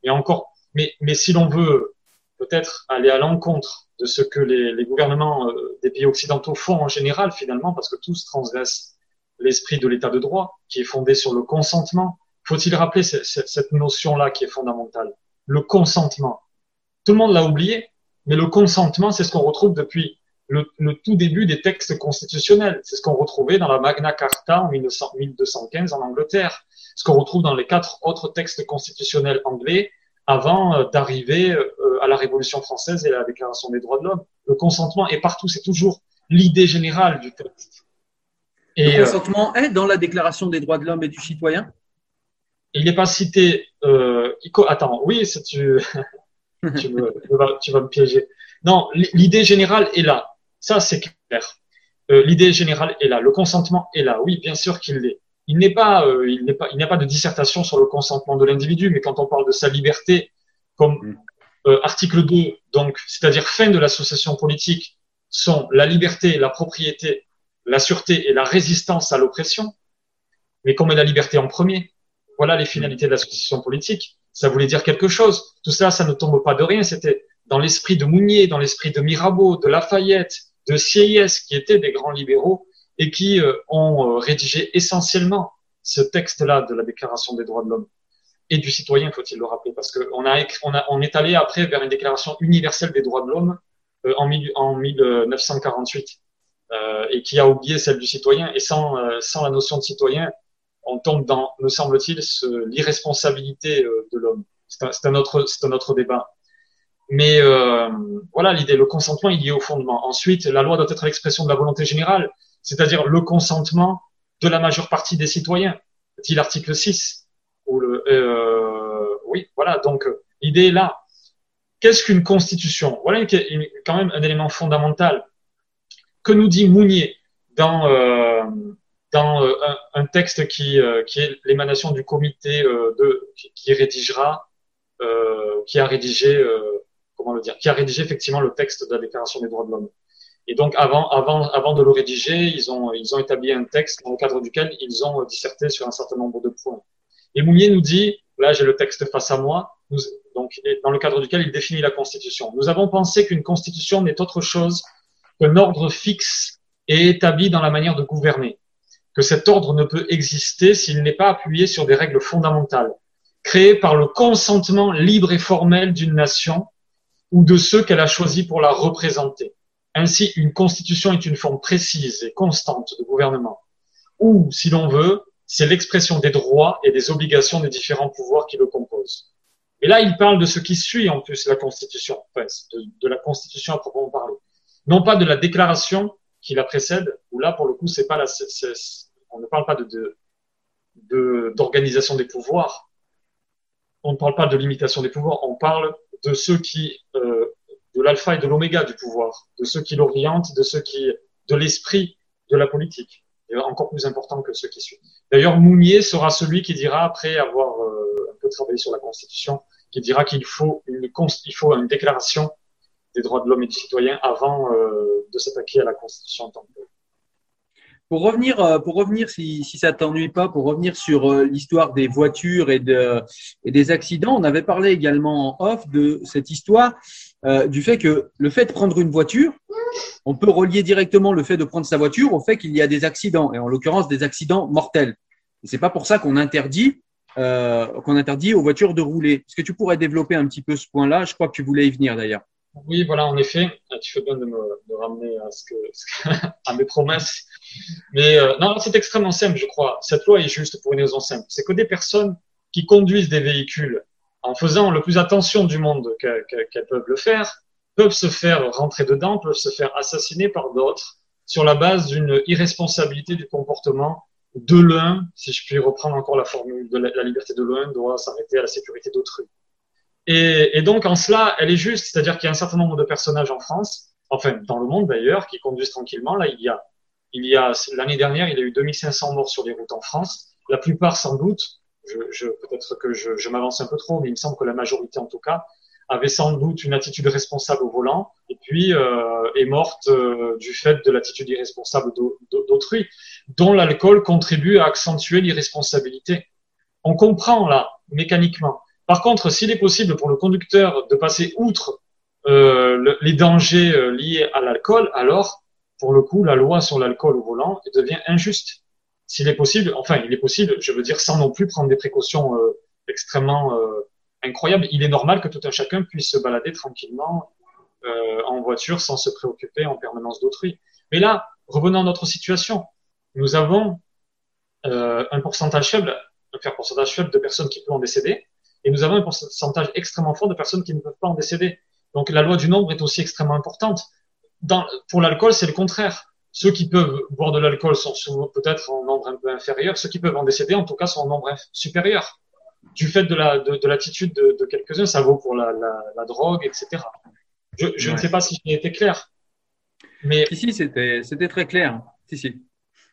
Et encore, mais, mais si l'on veut peut-être aller à l'encontre de ce que les, gouvernements euh, des pays occidentaux font en général finalement, parce que tous transgressent l'esprit de l'état de droit, qui est fondé sur le consentement. Faut-il rappeler cette notion-là qui est fondamentale? Le consentement. Tout le monde l'a oublié, mais le consentement, c'est ce qu'on retrouve depuis le, le, tout début des textes constitutionnels. C'est ce qu'on retrouvait dans la Magna Carta en 1900, 1215 en Angleterre, ce qu'on retrouve dans les quatre autres textes constitutionnels anglais avant euh, d'arriver euh, à la Révolution française et à la Déclaration des droits de l'homme. Le consentement est partout, c'est toujours l'idée générale du texte. Et, le euh, consentement est dans la Déclaration des droits de l'homme et du citoyen? Il n'est pas cité. Euh, attends, oui, tu, tu, me, tu vas me piéger. Non, l'idée générale est là. Ça, c'est clair. Euh, l'idée générale est là. Le consentement est là. Oui, bien sûr qu'il l'est. Il n'est pas, euh, il n'est pas, il n'y a pas de dissertation sur le consentement de l'individu, mais quand on parle de sa liberté, comme mm. euh, article 2, donc, c'est-à-dire fin de l'association politique, sont la liberté, la propriété, la sûreté et la résistance à l'oppression. Mais qu'on met la liberté en premier, voilà les finalités de l'association politique. Ça voulait dire quelque chose. Tout ça, ça ne tombe pas de rien. C'était dans l'esprit de Mounier, dans l'esprit de Mirabeau, de Lafayette, de Sieyès, qui étaient des grands libéraux et qui euh, ont euh, rédigé essentiellement ce texte-là de la Déclaration des droits de l'homme et du citoyen, faut-il le rappeler, parce qu'on a, on a, on est allé après vers une Déclaration universelle des droits de l'homme euh, en, en 1948 euh, et qui a oublié celle du citoyen. Et sans, sans la notion de citoyen, on tombe dans, me semble-t-il, l'irresponsabilité de l'homme. C'est un, un, autre, c'est un autre débat. Mais euh, voilà l'idée, le consentement il y est au fondement. Ensuite, la loi doit être l'expression de la volonté générale, c'est-à-dire le consentement de la majeure partie des citoyens, dit l'article 6. Ou le, euh, oui, voilà, donc l'idée est là. Qu'est-ce qu'une constitution? Voilà quand même un élément fondamental. Que nous dit Mounier dans, euh, dans euh, un, texte qui, euh, qui est l'émanation du comité euh, de, qui, qui rédigera, qui a rédigé qui a rédigé effectivement le texte de la Déclaration des droits de l'homme. Et donc, avant, avant, avant de le rédiger, ils ont, ils ont établi un texte dans le cadre duquel ils ont disserté sur un certain nombre de points. Et Moumier nous dit, là j'ai le texte face à moi, nous, donc, dans le cadre duquel il définit la Constitution. Nous avons pensé qu'une Constitution n'est autre chose qu'un ordre fixe et établi dans la manière de gouverner, que cet ordre ne peut exister s'il n'est pas appuyé sur des règles fondamentales, créées par le consentement libre et formel d'une nation ou de ceux qu'elle a choisis pour la représenter. Ainsi, une constitution est une forme précise et constante de gouvernement, ou, si l'on veut, c'est l'expression des droits et des obligations des différents pouvoirs qui le composent. Et là, il parle de ce qui suit en plus la Constitution, enfin, de, de, la Constitution à proprement parler. Non pas de la déclaration qui la précède, où là, pour le coup, c'est pas la, on ne parle pas de, d'organisation de, des pouvoirs, on ne parle pas de limitation des pouvoirs, on parle de ceux qui, euh, de l'alpha et de l'oméga du pouvoir, de ceux qui l'orientent, de ceux qui, de l'esprit de la politique, et encore plus important que ceux qui suivent. D'ailleurs, Mounier sera celui qui dira, après avoir euh, un peu travaillé sur la Constitution, qui dira qu'il faut une, il faut une déclaration des droits de l'homme et du citoyen avant euh, de s'attaquer à la Constitution en tant que pour revenir, euh, pour revenir, si, si ça t'ennuie pas, pour revenir sur euh, l'histoire des voitures et, de, et des accidents, on avait parlé également en off de cette histoire euh, du fait que le fait de prendre une voiture, on peut relier directement le fait de prendre sa voiture au fait qu'il y a des accidents, et en l'occurrence des accidents mortels. Et c'est pas pour ça qu'on interdit euh, qu'on interdit aux voitures de rouler. Est-ce que tu pourrais développer un petit peu ce point-là? Je crois que tu voulais y venir d'ailleurs. Oui, voilà, en effet, tu fais bien de me, ramener à ce que, à mes promesses. Mais euh, non, c'est extrêmement simple, je crois. Cette loi est juste pour une raison simple. C'est que des personnes qui conduisent des véhicules en faisant le plus attention du monde qu'elles peuvent le faire, peuvent se faire rentrer dedans, peuvent se faire assassiner par d'autres sur la base d'une irresponsabilité du comportement de l'un, si je puis reprendre encore la formule de la liberté de l'un, doit s'arrêter à la sécurité d'autrui. Et, donc en cela, elle est juste, c'est-à-dire qu'il y a un certain nombre de personnages en France, enfin dans le monde d'ailleurs, qui conduisent tranquillement. Là, il y a, il y a l'année dernière, il y a eu 2500 morts sur les routes en France. la plupart sans doute, peut-être que je, je m'avance un peu trop, mais il me semble que la majorité en tout cas, avait sans doute une attitude responsable au volant et puis euh, est morte euh, du fait de l'attitude irresponsable d'autrui, dont l'alcool contribue à accentuer l'irresponsabilité. On comprend là, mécaniquement. Par contre, s'il est possible pour le conducteur de passer outre euh, les dangers euh, liés à l'alcool, alors, pour le coup, la loi sur l'alcool au volant devient injuste. S'il est possible, enfin, il est possible, je veux dire, sans non plus prendre des précautions euh, extrêmement incroyable. Il est normal que tout un chacun puisse se balader tranquillement euh, en voiture sans se préoccuper en permanence d'autrui. Mais là, revenons à notre situation. Nous avons euh, un pourcentage faible, un pourcentage faible de personnes qui peuvent en décéder, et nous avons un pourcentage extrêmement fort de personnes qui ne peuvent pas en décéder. Donc la loi du nombre est aussi extrêmement importante. Dans, pour l'alcool, c'est le contraire. Ceux qui peuvent boire de l'alcool sont peut-être en nombre un peu inférieur. Ceux qui peuvent en décéder, en tout cas, sont en nombre supérieur du fait de la de, de l'attitude de, quelques-uns, ça vaut pour la, la, la drogue, etc. Je, je ne sais pas si j'ai été clair, mais si, c'était c'était très clair. Si, si.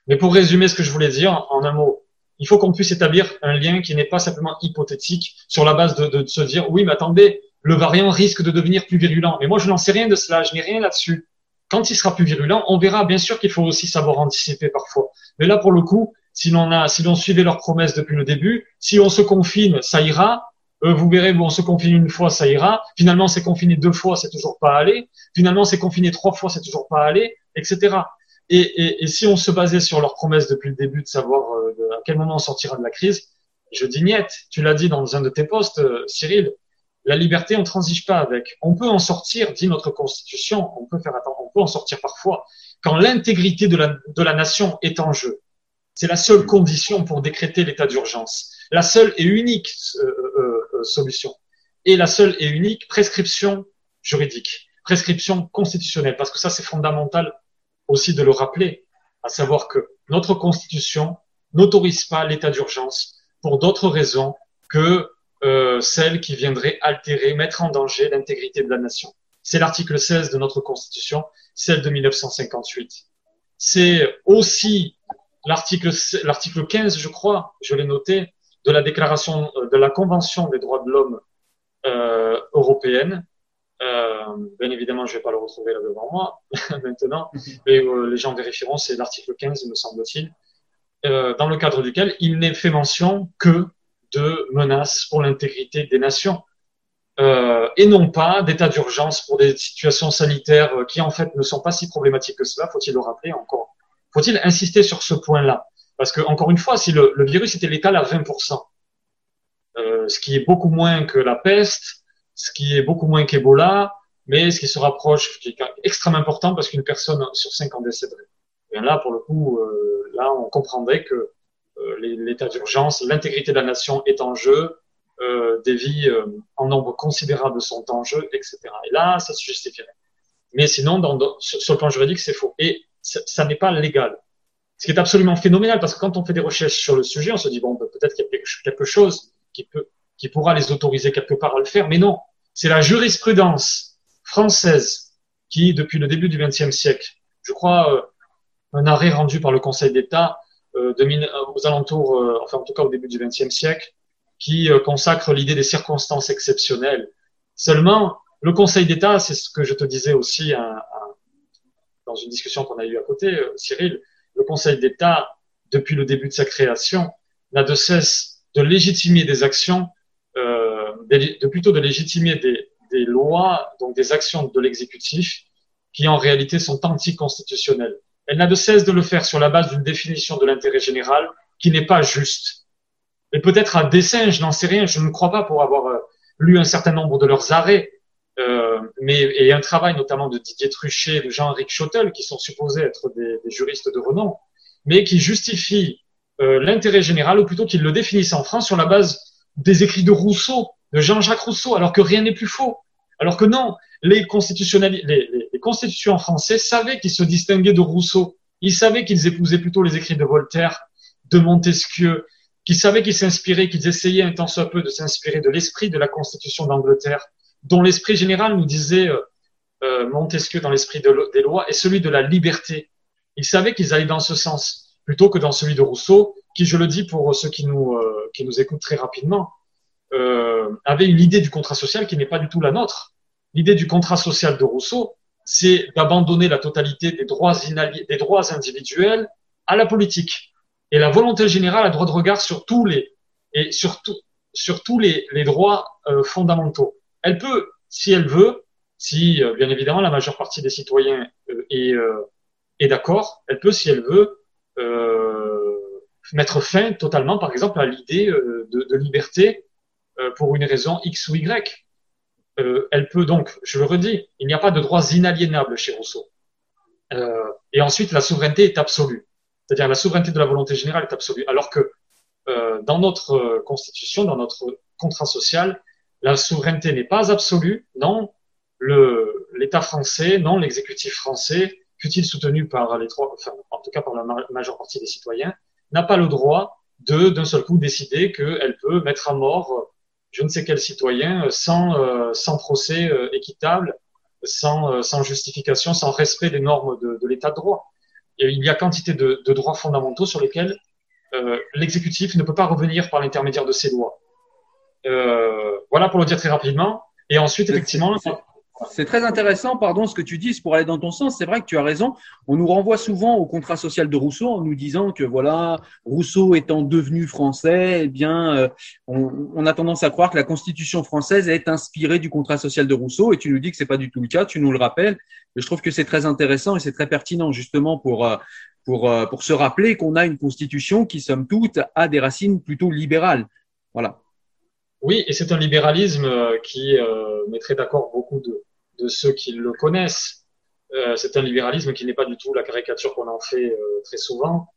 Mais pour résumer ce que je voulais dire en un mot, il faut qu'on puisse établir un lien qui n'est pas simplement hypothétique sur la base de, de, se dire oui, mais attendez, le variant risque de devenir plus virulent. Mais moi, je n'en sais rien de cela, je n'ai rien là-dessus. Quand il sera plus virulent, on verra. Bien sûr qu'il faut aussi savoir anticiper parfois. Mais là, pour le coup, si l'on a, si l'on suivait leurs promesses depuis le début, si on se confine, ça ira. Euh, vous verrez, on se confine une fois, ça ira. Finalement, c'est confiné deux fois, c'est toujours pas allé. Finalement, c'est confiné trois fois, c'est toujours pas allé, etc. Et, et, et, si on se basait sur leurs promesses depuis le début de savoir euh, à quel moment on sortira de la crise, je dis niette. Tu l'as dit dans un de tes posts, euh, Cyril. La liberté, on transige pas avec. On peut en sortir, dit notre constitution. On peut faire on peut en sortir parfois quand l'intégrité de la, de la nation est en jeu. C'est la seule condition pour décréter l'état d'urgence. La seule et unique euh, euh, euh, solution. Et la seule et unique prescription juridique, prescription constitutionnelle, parce que ça c'est fondamental aussi de le rappeler, à savoir que notre constitution n'autorise pas l'état d'urgence pour d'autres raisons que euh, celles qui viendraient altérer, mettre en danger l'intégrité de la nation. C'est l'article 16 de notre constitution, celle de 1958. C'est aussi l'article l'article 15, je crois, je l'ai noté, de la déclaration euh, de la Convention des droits de l'homme euh, européenne. Euh, bien évidemment, je vais pas le retrouver là devant moi maintenant, mais euh, les gens vérifieront, c'est l'article 15, me semble-t-il, euh, dans le cadre duquel il n'est fait mention que de menaces pour l'intégrité des nations. Euh, et non pas d'état d'urgence pour des situations sanitaires qui en fait ne sont pas si problématiques que cela, faut-il le rappeler encore. Faut-il insister sur ce point-là? Parce que, encore une fois, si le, le virus était létal à 20%, euh, ce qui est beaucoup moins que la peste, ce qui est beaucoup moins qu'Ebola, mais ce qui se rapproche, qui est extrêmement important parce qu'une personne sur cinq en décéderait. Et là, pour le coup, euh, là, on comprendrait que euh, l'état d'urgence, l'intégrité de la nation est en jeu, euh, des vies en nombre considérable sont en jeu, etc. Et là, ça se justifierait. Mais sinon, sur, le plan juridique, c'est faux. Et ça, n'est pas légal. Ce qui est absolument phénoménal, parce que quand on fait des recherches sur le sujet, on se dit, bon, ben, peut-être qu'il y a quelque chose qui, peut, qui pourra les autoriser quelque part à le faire, mais non. C'est la jurisprudence française qui, depuis le début du XXe siècle, je crois, euh, un arrêt rendu par le Conseil d'État euh, aux alentours, euh, enfin en tout cas au début du XXe siècle, qui euh, consacre l'idée des circonstances exceptionnelles. Seulement, le Conseil d'État, c'est ce que je te disais aussi à, à, dans une discussion qu'on a eue à côté, euh, Cyril, le Conseil d'État, depuis le début de sa création, n'a de cesse de légitimer des actions, euh, de, plutôt de légitimer des, des, lois, donc des actions de l'exécutif, qui en réalité sont anticonstitutionnelles. Elle n'a de cesse de le faire sur la base d'une définition de l'intérêt général qui n'est pas juste. Et peut-être à dessein, je n'en sais rien, je ne crois pas pour avoir euh, lu un certain nombre de leurs arrêts, euh, mais et un travail notamment de Didier Truchet, de Jean-Henri Schottel, qui sont supposés être des, des, juristes de renom, mais qui justifient euh, l'intérêt général, ou plutôt qu'ils le définissent en France sur la base des écrits de Rousseau, de Jean-Jacques Rousseau, alors que rien n'est plus faux. Alors que non, les, les, les, les français savaient qu'ils se distinguaient de Rousseau. Ils savaient qu'ils épousaient plutôt les écrits de Voltaire, de Montesquieu, qu'ils savaient qu'ils s'inspiraient, qu'ils essayaient un tant soit peu de s'inspirer de l'esprit de la Constitution d'Angleterre, dont l'esprit général nous disait euh, euh Montesquieu dans l'esprit de, des lois, est celui de la liberté. Ils savaient qu'ils allaient dans ce sens, plutôt que dans celui de Rousseau, qui, je le dis pour ceux qui nous, euh, qui nous écoutent très rapidement, euh, avait une idée du contrat social qui n'est pas du tout la nôtre. L'idée du contrat social de Rousseau, c'est d'abandonner la totalité des droits, des droits individuels à la politique. Et la volonté générale a droit de regard sur tous les, et surtout, sur tous les, les droits euh, fondamentaux. Elle peut, si elle veut, si euh, bien évidemment la majeure partie des citoyens euh, est, est d'accord, elle peut, si elle veut, mettre fin totalement, par exemple, à l'idée de, de, liberté pour une raison X ou Y. elle peut donc, je le redis, il n'y a pas de droits inaliénables chez Rousseau. et ensuite, la souveraineté est absolue. C'est-à-dire la souveraineté de la volonté générale est absolue. Alors que euh, dans notre euh, constitution, dans notre contrat social, la souveraineté n'est pas absolue. Non, l'État français, non, l'exécutif français, fut-il soutenu par les trois, enfin, en tout cas par la majeure partie des citoyens, n'a pas le droit de, d'un seul coup, décider qu'elle peut mettre à mort euh, je ne sais quel citoyen sans, sans procès équitable, sans, sans justification, sans respect des normes de, de l'état de droit. Et il y a quantité de, de droits fondamentaux sur lesquels euh, l'exécutif ne peut pas revenir par l'intermédiaire de ses lois. Euh, voilà pour le dire très rapidement. Et ensuite, effectivement, c'est très intéressant, pardon, ce que tu dis, pour aller dans ton sens. C'est vrai que tu as raison. On nous renvoie souvent au contrat social de Rousseau en nous disant que voilà, Rousseau étant devenu français, eh bien, euh, on, a tendance à croire que la Constitution française est inspirée du contrat social de Rousseau. Et tu nous dis que c'est pas du tout le cas. Tu nous le rappelles. Je trouve que c'est très intéressant et c'est très pertinent justement pour euh, pour euh, pour se rappeler qu'on a une Constitution qui, somme toute, a des racines plutôt libérales. Voilà. Oui, et c'est un libéralisme qui mettrait d'accord beaucoup de, de ceux qui le connaissent. Euh, c'est un libéralisme qui n'est pas du tout la caricature qu'on en fait euh, très souvent.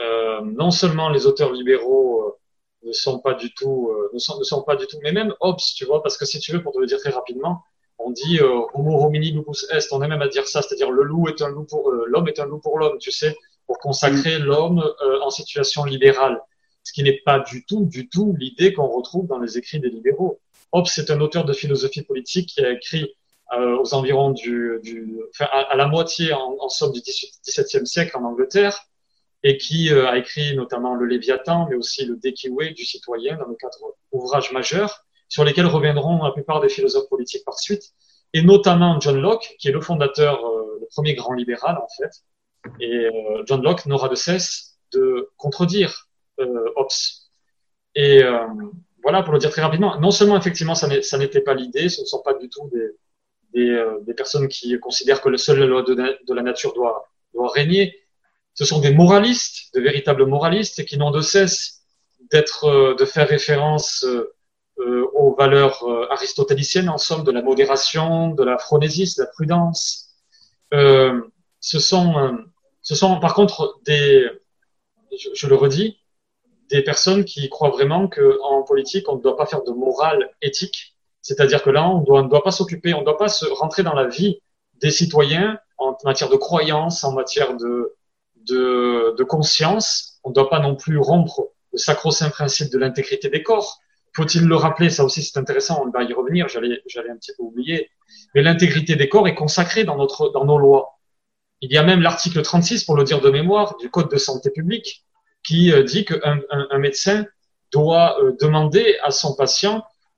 Euh, non seulement les auteurs libéraux euh, ne sont pas du tout, ne sont, ne, sont, pas du tout, mais même Hobbes, tu vois, parce que si tu veux, pour te le dire très rapidement, on dit Homo homini lupus est, on est même à dire ça, c'est-à-dire le loup est un loup pour l'homme est un loup pour l'homme, tu sais, pour consacrer mm. l'homme en situation libérale, ce qui n'est pas du tout, du tout l'idée qu'on retrouve dans les écrits des libéraux. Hobbes est un auteur de philosophie politique qui a écrit euh, aux environs du, du enfin, à, la moitié en, somme du XVIIe siècle en Angleterre, et qui euh, a écrit notamment le Léviathan, mais aussi le Dekiwe du citoyen, dans le cadre ouvrages majeurs, sur lesquels reviendront la plupart des philosophes politiques par suite, et notamment John Locke, qui est le fondateur, euh, le premier grand libéral en fait. Et euh, John Locke n'aura de cesse de contredire Hobbes. Et voilà, pour le dire très rapidement, non seulement effectivement ça n'était pas l'idée, ce ne sont pas du tout des, des, euh, des, personnes qui considèrent que le seul la loi de, la nature doit, doit régner. Ce sont des moralistes, de véritables moralistes, qui n'ont de cesse d'être, euh, de faire référence euh, aux valeurs aristotéliciennes, en somme, de la modération, de la phronésie, de la prudence. Euh, ce sont, ce sont par contre des, je, je, le redis, des personnes qui croient vraiment qu'en politique, on ne doit pas faire de morale éthique, c'est-à-dire que là, on, ne doit pas s'occuper, on ne doit pas se rentrer dans la vie des citoyens en matière de croyance, en matière de, de, de conscience. On ne doit pas non plus rompre le sacro-saint principe de l'intégrité des corps. Faut-il le rappeler? Ça aussi, c'est intéressant. On va y revenir. J'allais, j'allais un petit peu oublier. Mais l'intégrité des corps est consacrée dans notre, dans nos lois. Il y a même l'article 36, pour le dire de mémoire, du Code de santé publique, qui euh, dit qu'un un, un médecin doit euh, demander à son patient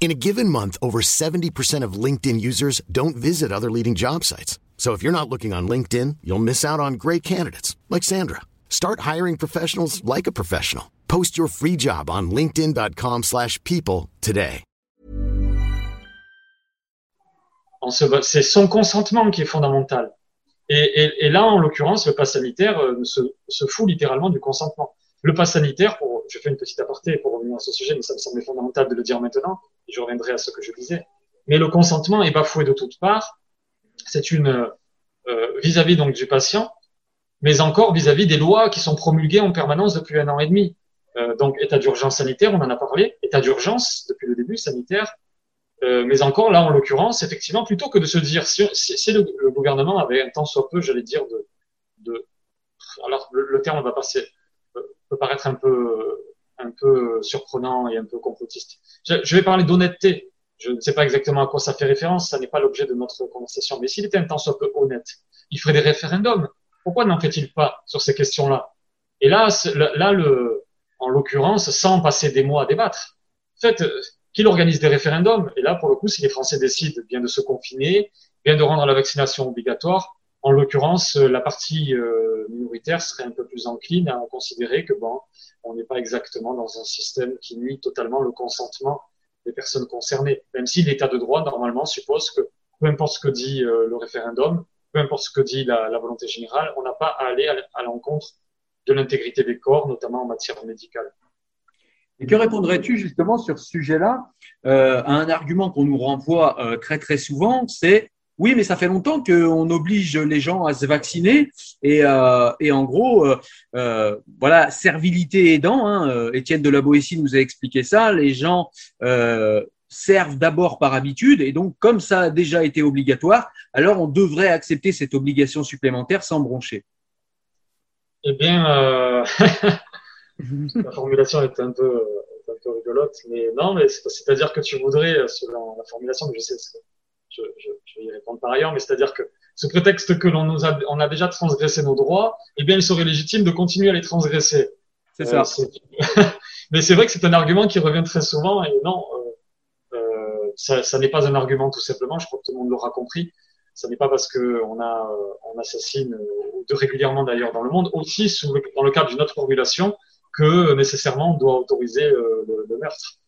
In a given month, over 70% of LinkedIn users don't visit other leading job sites. So if you're not looking on LinkedIn, you'll miss out on great candidates like Sandra. Start hiring professionals like a professional. Post your free job on linkedin.com/people today. c'est son consentement qui est fondamental. Et, là, en l'occurrence, le pass sanitaire euh, se, se, fout littéralement du consentement. Le pass sanitaire, pour, je fais une petite aparté pour revenir à ce sujet, mais ça me semblait fondamental de le dire maintenant, je reviendrai à ce que je disais. Mais le consentement est bafoué de toutes parts. C'est une euh, vis-à-vis donc du patient, mais encore vis-à-vis des lois qui sont promulguées en permanence depuis un an et demi. Euh, donc état d'urgence sanitaire, on en a parlé, état d'urgence depuis le début sanitaire, euh, mais encore là, en l'occurrence, effectivement, plutôt que de se dire, si, si le, gouvernement avait un temps soit peu, j'allais dire, de, de alors le, terme va passer, peut paraître un peu, un peu surprenant et un peu complotiste. Je, vais parler d'honnêteté. Je ne sais pas exactement à quoi ça fait référence, ça n'est pas l'objet de notre conversation. Mais s'il était un temps soit peu honnête, il ferait des référendums. Pourquoi n'en fait-il pas sur ces questions-là? Et là, là, le, en l'occurrence, sans passer des mois à débattre. En fait, qu'il organise des référendums. Et là, pour le coup, si les Français décident bien de se confiner, bien de rendre la vaccination obligatoire, en l'occurrence, la partie euh, minoritaire serait un peu plus encline à considérer que bon, on n'est pas exactement dans un système qui nuit totalement le consentement des personnes concernées. Même si l'état de droit, normalement, suppose que peu importe ce que dit euh, le référendum, peu importe ce que dit la, la volonté générale, on n'a pas à aller à l'encontre de l'intégrité des corps, notamment en matière médicale. Et que répondrais-tu justement sur ce sujet-là? Euh, à un argument qu'on nous renvoie euh, très très souvent, c'est oui, mais ça fait longtemps qu'on oblige les gens à se vacciner et, euh, en gros, euh, euh voilà, servilité aidant. Hein, Étienne de la nous a expliqué ça. Les gens servent d'abord par habitude et donc comme ça a déjà été obligatoire, alors on devrait accepter cette obligation supplémentaire sans broncher. Eh bien, la formulation est un peu, rigolote, mais non, mais c'est-à-dire que tu voudrais, selon la formulation, mais je sais, je, je, je, vais y répondre par ailleurs, mais c'est-à-dire que ce prétexte que l'on nous a, on a déjà transgressé nos droits, eh bien, il serait légitime de continuer à les transgresser. C'est ça. Euh, mais c'est vrai que c'est un argument qui revient très souvent, et non, euh, euh, ça, ça n'est pas un argument tout simplement. Je crois que tout le monde l'aura compris. Ce n'est pas parce que on a, on assassine de régulièrement d'ailleurs dans le monde, aussi sous dans le cadre d'une autre formulation, que nécessairement on doit autoriser euh, le, le, meurtre.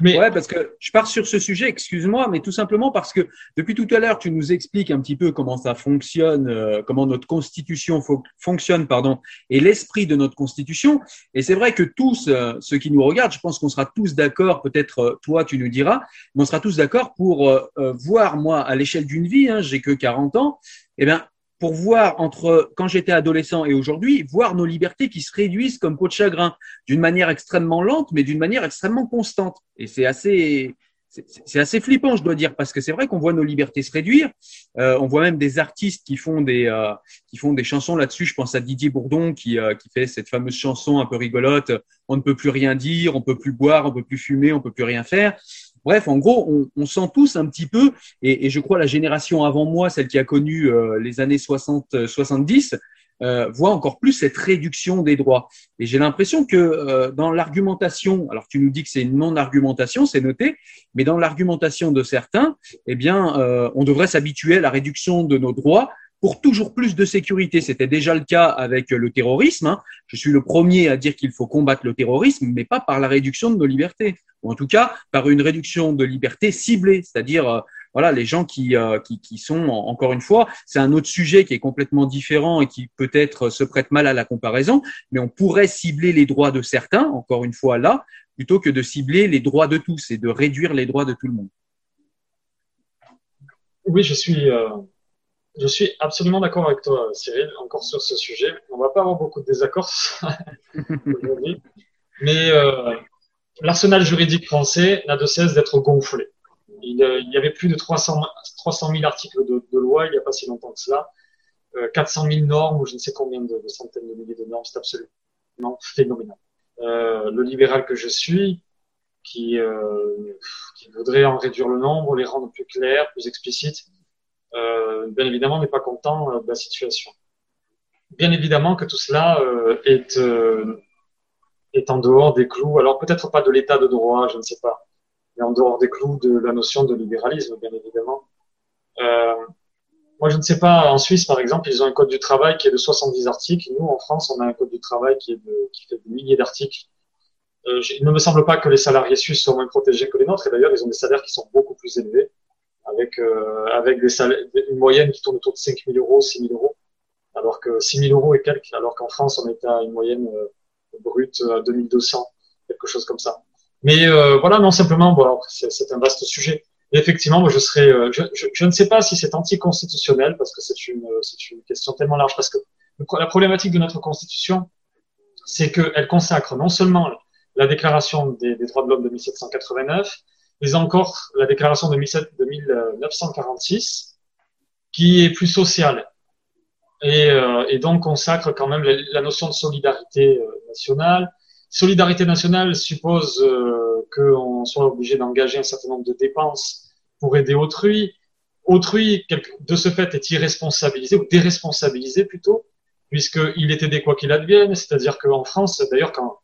Ouais, parce que je pars sur ce sujet, excuse-moi, mais tout simplement parce que depuis tout à l'heure, tu nous expliques un petit peu comment ça fonctionne, euh, comment notre constitution fonctionne, pardon, et l'esprit de notre constitution. Et c'est vrai que tous euh, ceux qui nous regardent, je pense qu'on sera tous d'accord. Peut-être euh, toi, tu nous diras, mais on sera tous d'accord pour voir moi à l'échelle d'une vie. Hein, J'ai que 40 ans. Eh bien, pour voir entre quand j'étais adolescent et aujourd'hui, voir nos libertés qui se réduisent comme peau de chagrin, d'une manière extrêmement lente, mais d'une manière extrêmement constante. Et c'est assez, c'est assez flippant, je dois dire, parce que c'est vrai qu'on voit nos libertés se réduire. Euh, on voit même des artistes qui font des euh, qui font des chansons là-dessus. Je pense à Didier Bourdon qui euh, qui fait cette fameuse chanson un peu rigolote. On ne peut plus rien dire, on peut plus boire, on peut plus fumer, on peut plus rien faire. Bref, en gros, on, on, sent tous un petit peu, et, et, je crois la génération avant moi, celle qui a connu euh, les années 60-70, euh, euh, voit encore plus cette réduction des droits. Et j'ai l'impression que euh, dans l'argumentation, alors tu nous dis que c'est une non-argumentation, c'est noté, mais dans l'argumentation de certains, eh bien, euh, on devrait s'habituer à la réduction de nos droits pour toujours plus de sécurité. C'était déjà le cas avec le terrorisme. Hein. Je suis le premier à dire qu'il faut combattre le terrorisme, mais pas par la réduction de nos libertés, ou en tout cas par une réduction de liberté ciblée, c'est-à-dire euh, voilà les gens qui, euh, qui, qui sont encore une fois, c'est un autre sujet qui est complètement différent et qui peut-être se prête mal à la comparaison, mais on pourrait cibler les droits de certains, encore une fois là, plutôt que de cibler les droits de tous et de réduire les droits de tout le monde. Oui, je suis. Euh je suis absolument d'accord avec toi, Cyril, encore sur ce sujet. On va pas avoir beaucoup de désaccords aujourd'hui, mais euh, l'arsenal juridique français n'a de cesse d'être gonflé. Il, euh, y avait plus de 300, 300 000 articles de, loi il n'y a pas si longtemps que cela, euh, 400 000 normes ou je ne sais combien de, centaines de milliers de normes, c'est absolument phénoménal. Euh, le libéral que je suis, qui, euh, qui voudrait en réduire le nombre, les rendre plus clairs, plus explicites, bien évidemment, n'est pas content euh, de la situation. Bien évidemment que tout cela euh, est, est en dehors des clous, alors peut-être pas de l'état de droit, je ne sais pas, mais en dehors des clous de la notion de libéralisme, bien évidemment. Euh, moi, je ne sais pas, en Suisse, par exemple, ils ont un code du travail qui est de 70 articles. Nous, en France, on a un code du travail qui, est de, qui fait des milliers d'articles. Euh, il ne me semble pas que les salariés suisses soient moins protégés que les nôtres, et d'ailleurs, ils ont des salaires qui sont beaucoup plus élevés avec, euh, avec des salaires, une moyenne qui tourne autour de 5 000 euros, 6 000 euros, alors que 6 000 euros et quelques, alors qu'en France, on est à une moyenne euh, brute à 2200, quelque chose comme ça. Mais euh, voilà, non, simplement, voilà, c'est un vaste sujet. Et effectivement, moi, je serais, je, je, je, ne sais pas si c'est anticonstitutionnel parce que c'est une, c'est une question tellement large parce que la problématique de notre constitution, c'est qu'elle consacre non seulement la déclaration des, des droits de l'homme de 1789, mais encore la déclaration de 1946, qui est plus sociale. Et, euh, et donc consacre quand même la, notion de solidarité euh, nationale. Solidarité nationale suppose euh, qu'on soit obligé d'engager un certain nombre de dépenses pour aider autrui. Autrui, de ce fait, est irresponsabilisé ou déresponsabilisé plutôt, puisqu'il est aidé quoi qu'il advienne. C'est-à-dire qu'en France, d'ailleurs, quand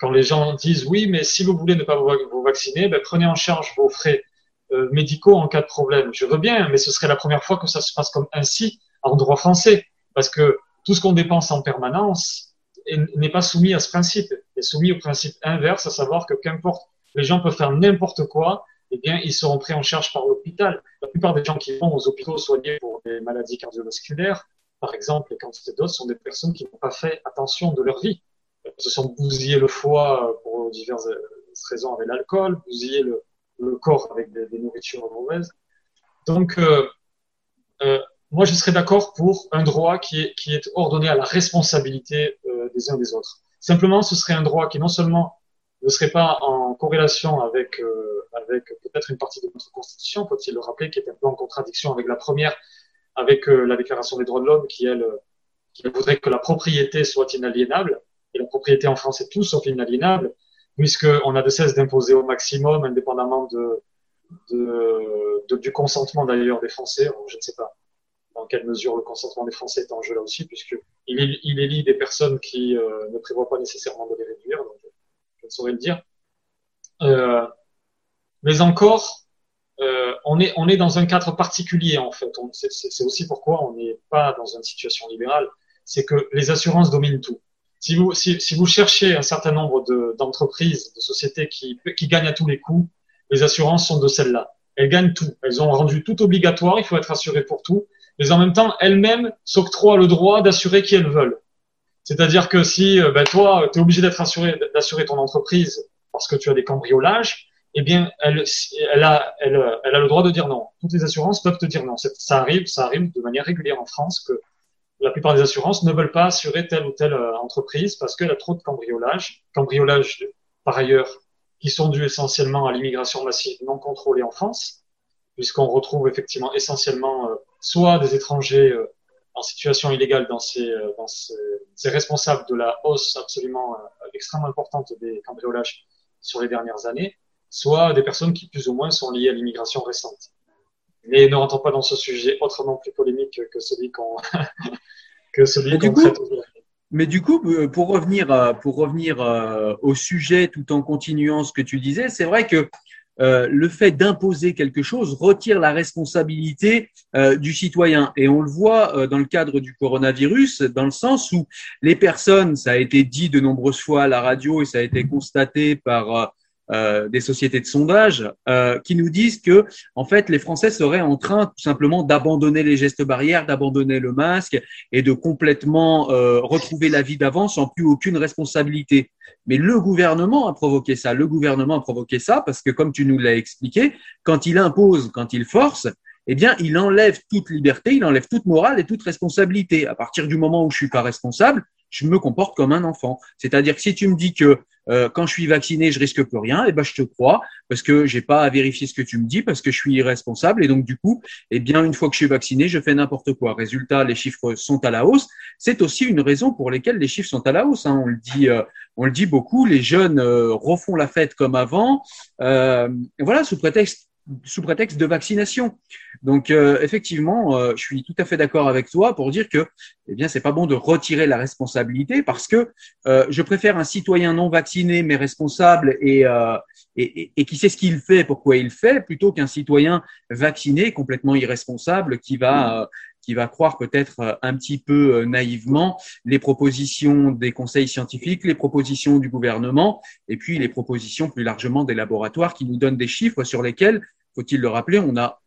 quand les gens disent oui, mais si vous voulez ne pas vous vacciner, ben, prenez en charge vos frais euh, médicaux en cas de problème. Je veux bien, mais ce serait la première fois que ça se passe comme ainsi en droit français, parce que tout ce qu'on dépense en permanence n'est pas soumis à ce principe, est soumis au principe inverse, à savoir que qu'importe, les gens peuvent faire n'importe quoi, eh bien, ils seront pris en charge par l'hôpital. La plupart des gens qui vont aux hôpitaux soignés pour des maladies cardiovasculaires, par exemple, les quantités d'autres sont des personnes qui n'ont pas fait attention de leur vie se sont bousillés le foie pour diverses raisons avec l'alcool, bousiller le, le, corps avec des, des, nourritures mauvaises. Donc, euh, euh, moi, je serais d'accord pour un droit qui est, qui est ordonné à la responsabilité euh, des uns des autres. Simplement, ce serait un droit qui non seulement ne serait pas en corrélation avec, euh, avec peut-être une partie de notre Constitution, faut-il le rappeler, qui est un peu en contradiction avec la première, avec euh, la Déclaration des droits de l'homme, qui elle, qui voudrait que la propriété soit inaliénable et la propriété en France est tout sauf inaliénable, puisqu'on a de cesse d'imposer au maximum, indépendamment de, de, du consentement d'ailleurs des Français. je ne sais pas dans quelle mesure le consentement des Français est en jeu là aussi, puisqu'il il élit des personnes qui euh, ne prévoient pas nécessairement de les réduire, donc je, ne saurais le dire. Euh, mais encore, euh, on, est, on est dans un cadre particulier en fait. C'est aussi pourquoi on n'est pas dans une situation libérale, c'est que les assurances dominent tout si vous, si, si vous cherchez un certain nombre d'entreprises, de, sociétés qui, qui gagnent à tous les coups, les assurances sont de celles-là. Elles gagnent tout. Elles ont rendu tout obligatoire. Il faut être assuré pour tout. Mais en même temps, elles-mêmes s'octroient le droit d'assurer qui elles veulent. C'est-à-dire que si euh, ben, toi, tu es obligé d'être assuré, d'assurer ton entreprise parce que tu as des cambriolages, eh bien, elle, elle, a, elle, elle a le droit de dire non. Toutes les assurances peuvent te dire non. Ça arrive, ça arrive de manière régulière en France que la plupart des assurances ne veulent pas assurer telle ou telle euh, entreprise parce qu'elle a trop de cambriolages, cambriolages par ailleurs qui sont dus essentiellement à l'immigration massive non contrôlée en France, puisqu'on retrouve effectivement essentiellement euh, soit des étrangers euh, en situation illégale dans ces, ces, responsables de la hausse absolument extrêmement importante des cambriolages sur les dernières années, soit des personnes qui plus ou moins sont liées à l'immigration récente. Mais ne rentrons pas dans ce sujet autrement plus polémique que celui qu'on que celui qu'on traite aujourd'hui. Mais du coup, euh, pour revenir, euh, pour revenir euh, au sujet tout en continuant ce que tu disais, c'est vrai que le fait d'imposer quelque chose retire la responsabilité du citoyen. Et on le voit dans le cadre du coronavirus, dans le sens où les personnes, ça a été dit de nombreuses fois à la radio et ça a été constaté par euh, des sociétés de sondage euh, qui nous disent que en fait les Français seraient en train tout simplement d'abandonner les gestes barrières, d'abandonner le masque et de complètement euh, retrouver la vie d'avant sans plus aucune responsabilité. Mais le gouvernement a provoqué ça. Le gouvernement a provoqué ça parce que comme tu nous l'as expliqué, quand il impose, quand il force, eh bien, il enlève toute liberté, il enlève toute morale et toute responsabilité. À partir du moment où je suis pas responsable, je me comporte comme un enfant. C'est-à-dire que si tu me dis que euh, quand je suis vacciné, je risque plus rien, eh ben je te crois parce que j'ai pas à vérifier ce que tu me dis parce que je suis irresponsable et donc du coup, eh bien une fois que je suis vacciné, je fais n'importe quoi. Résultat, les chiffres sont à la hausse. C'est aussi une raison pour laquelle les chiffres sont à la hausse. Hein. On le dit, euh, on le dit beaucoup. Les jeunes euh, refont la fête comme avant. voilà, sous prétexte sous prétexte de vaccination. Donc euh, effectivement, euh, je suis tout à fait d'accord avec toi pour dire que eh bien c'est pas bon de retirer la responsabilité parce que euh, je préfère un citoyen non vacciné mais responsable et, et, et qui sait ce qu'il fait, pourquoi il fait, plutôt qu'un citoyen vacciné complètement irresponsable qui va qui va croire peut-être un petit peu naïvement les propositions des conseils scientifiques, les propositions du gouvernement, et puis les propositions plus largement des laboratoires qui nous donnent des chiffres sur lesquels faut-il le rappeler, on n'a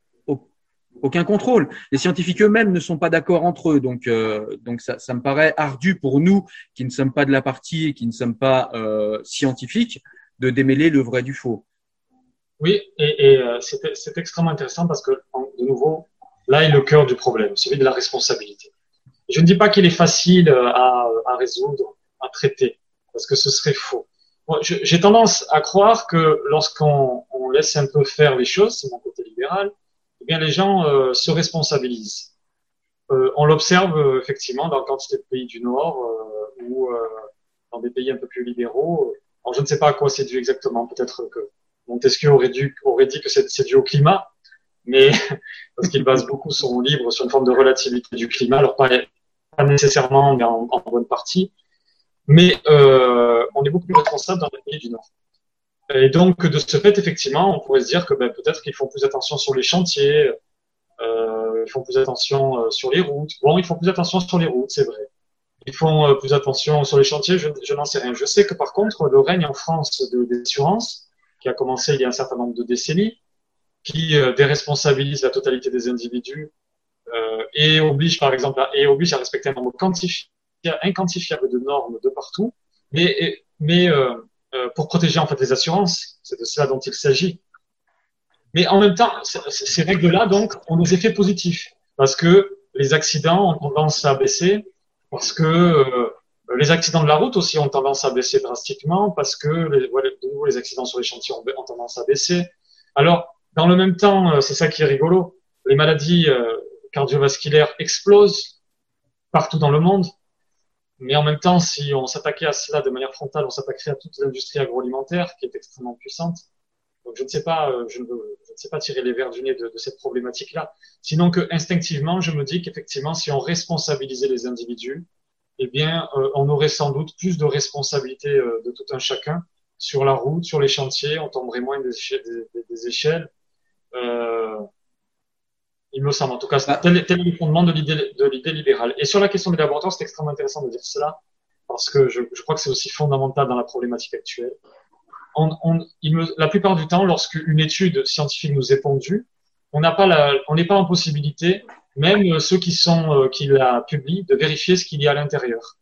aucun contrôle. Les scientifiques eux-mêmes ne sont pas d'accord entre eux, donc euh, donc ça, me paraît ardu pour nous qui ne sommes pas de la partie et qui ne sommes pas euh, scientifiques de démêler le vrai du faux. Oui, et, et euh, c'est extrêmement intéressant parce que de nouveau, là est le cœur du problème, celui de la responsabilité. Je ne dis pas qu'il est facile euh, à, à, résoudre, à traiter, parce que ce serait faux. J'ai tendance à croire que lorsqu'on laisse un peu faire les choses, c'est mon côté libéral, eh bien les gens euh, se responsabilisent. Euh, on l'observe euh, effectivement dans quantité de pays du Nord ou dans des pays un peu plus libéraux. Alors je ne sais pas à quoi c'est dû exactement. Peut-être que Montesquieu aurait, dû, aurait dit que c'est dû au climat, mais parce qu'il base beaucoup son livre sur une forme de relativité du climat. Alors pas, pas nécessairement, mais en, en bonne partie. Mais euh, on est beaucoup plus responsable dans les pays du Nord. Et donc, de ce fait, effectivement, on pourrait se dire que ben, peut-être qu'ils font plus attention sur les chantiers, euh, ils font plus attention euh, sur les routes. Bon, ils font plus attention sur les routes, c'est vrai. Ils font euh, plus attention sur les chantiers, je, je n'en sais rien. Je sais que par contre, le règne en France de l'assurance, qui a commencé il y a un certain nombre de décennies, qui euh, déresponsabilise la totalité des individus euh, et oblige, par exemple, à, et oblige à respecter un nombre inquantifiable de normes de partout, mais, mais euh, pour protéger en fait les assurances. C'est de cela dont il s'agit. Mais en même temps, ces règles-là donc ont des effets positifs parce que les accidents ont tendance à baisser, parce que euh, les accidents de la route aussi ont tendance à baisser drastiquement, parce que les, les accidents sur les chantiers ont, ont, tendance à baisser. Alors, dans le même temps, euh, c'est ça qui est rigolo, les maladies euh, cardiovasculaires explosent partout dans le monde. Mais en même temps, si on s'attaquait à cela de manière frontale, on s'attaquerait à toute l'industrie agroalimentaire qui est extrêmement puissante. Donc je ne sais pas, euh, je ne, je ne sais pas tirer les verres du nez de, de cette problématique-là. Sinon que instinctivement, je me dis qu'effectivement, si on responsabilisait les individus, eh bien, euh, on aurait sans doute plus de responsabilité euh, de tout un chacun sur la route, sur les chantiers. On tomberait moins des échelles. Euh, il me semble. En tout cas, tel, est le fondement de l'idée libérale. Et sur la question des laboratoires, c'est extrêmement intéressant de dire cela, parce que je, je crois que c'est aussi fondamental dans la problématique actuelle. On, on, il me, la plupart du temps, lorsqu'une étude scientifique nous est pondue, on n'a pas la, on n'est pas en possibilité, même ceux qui sont euh, qui la publient, de vérifier ce qu'il y a à l'intérieur.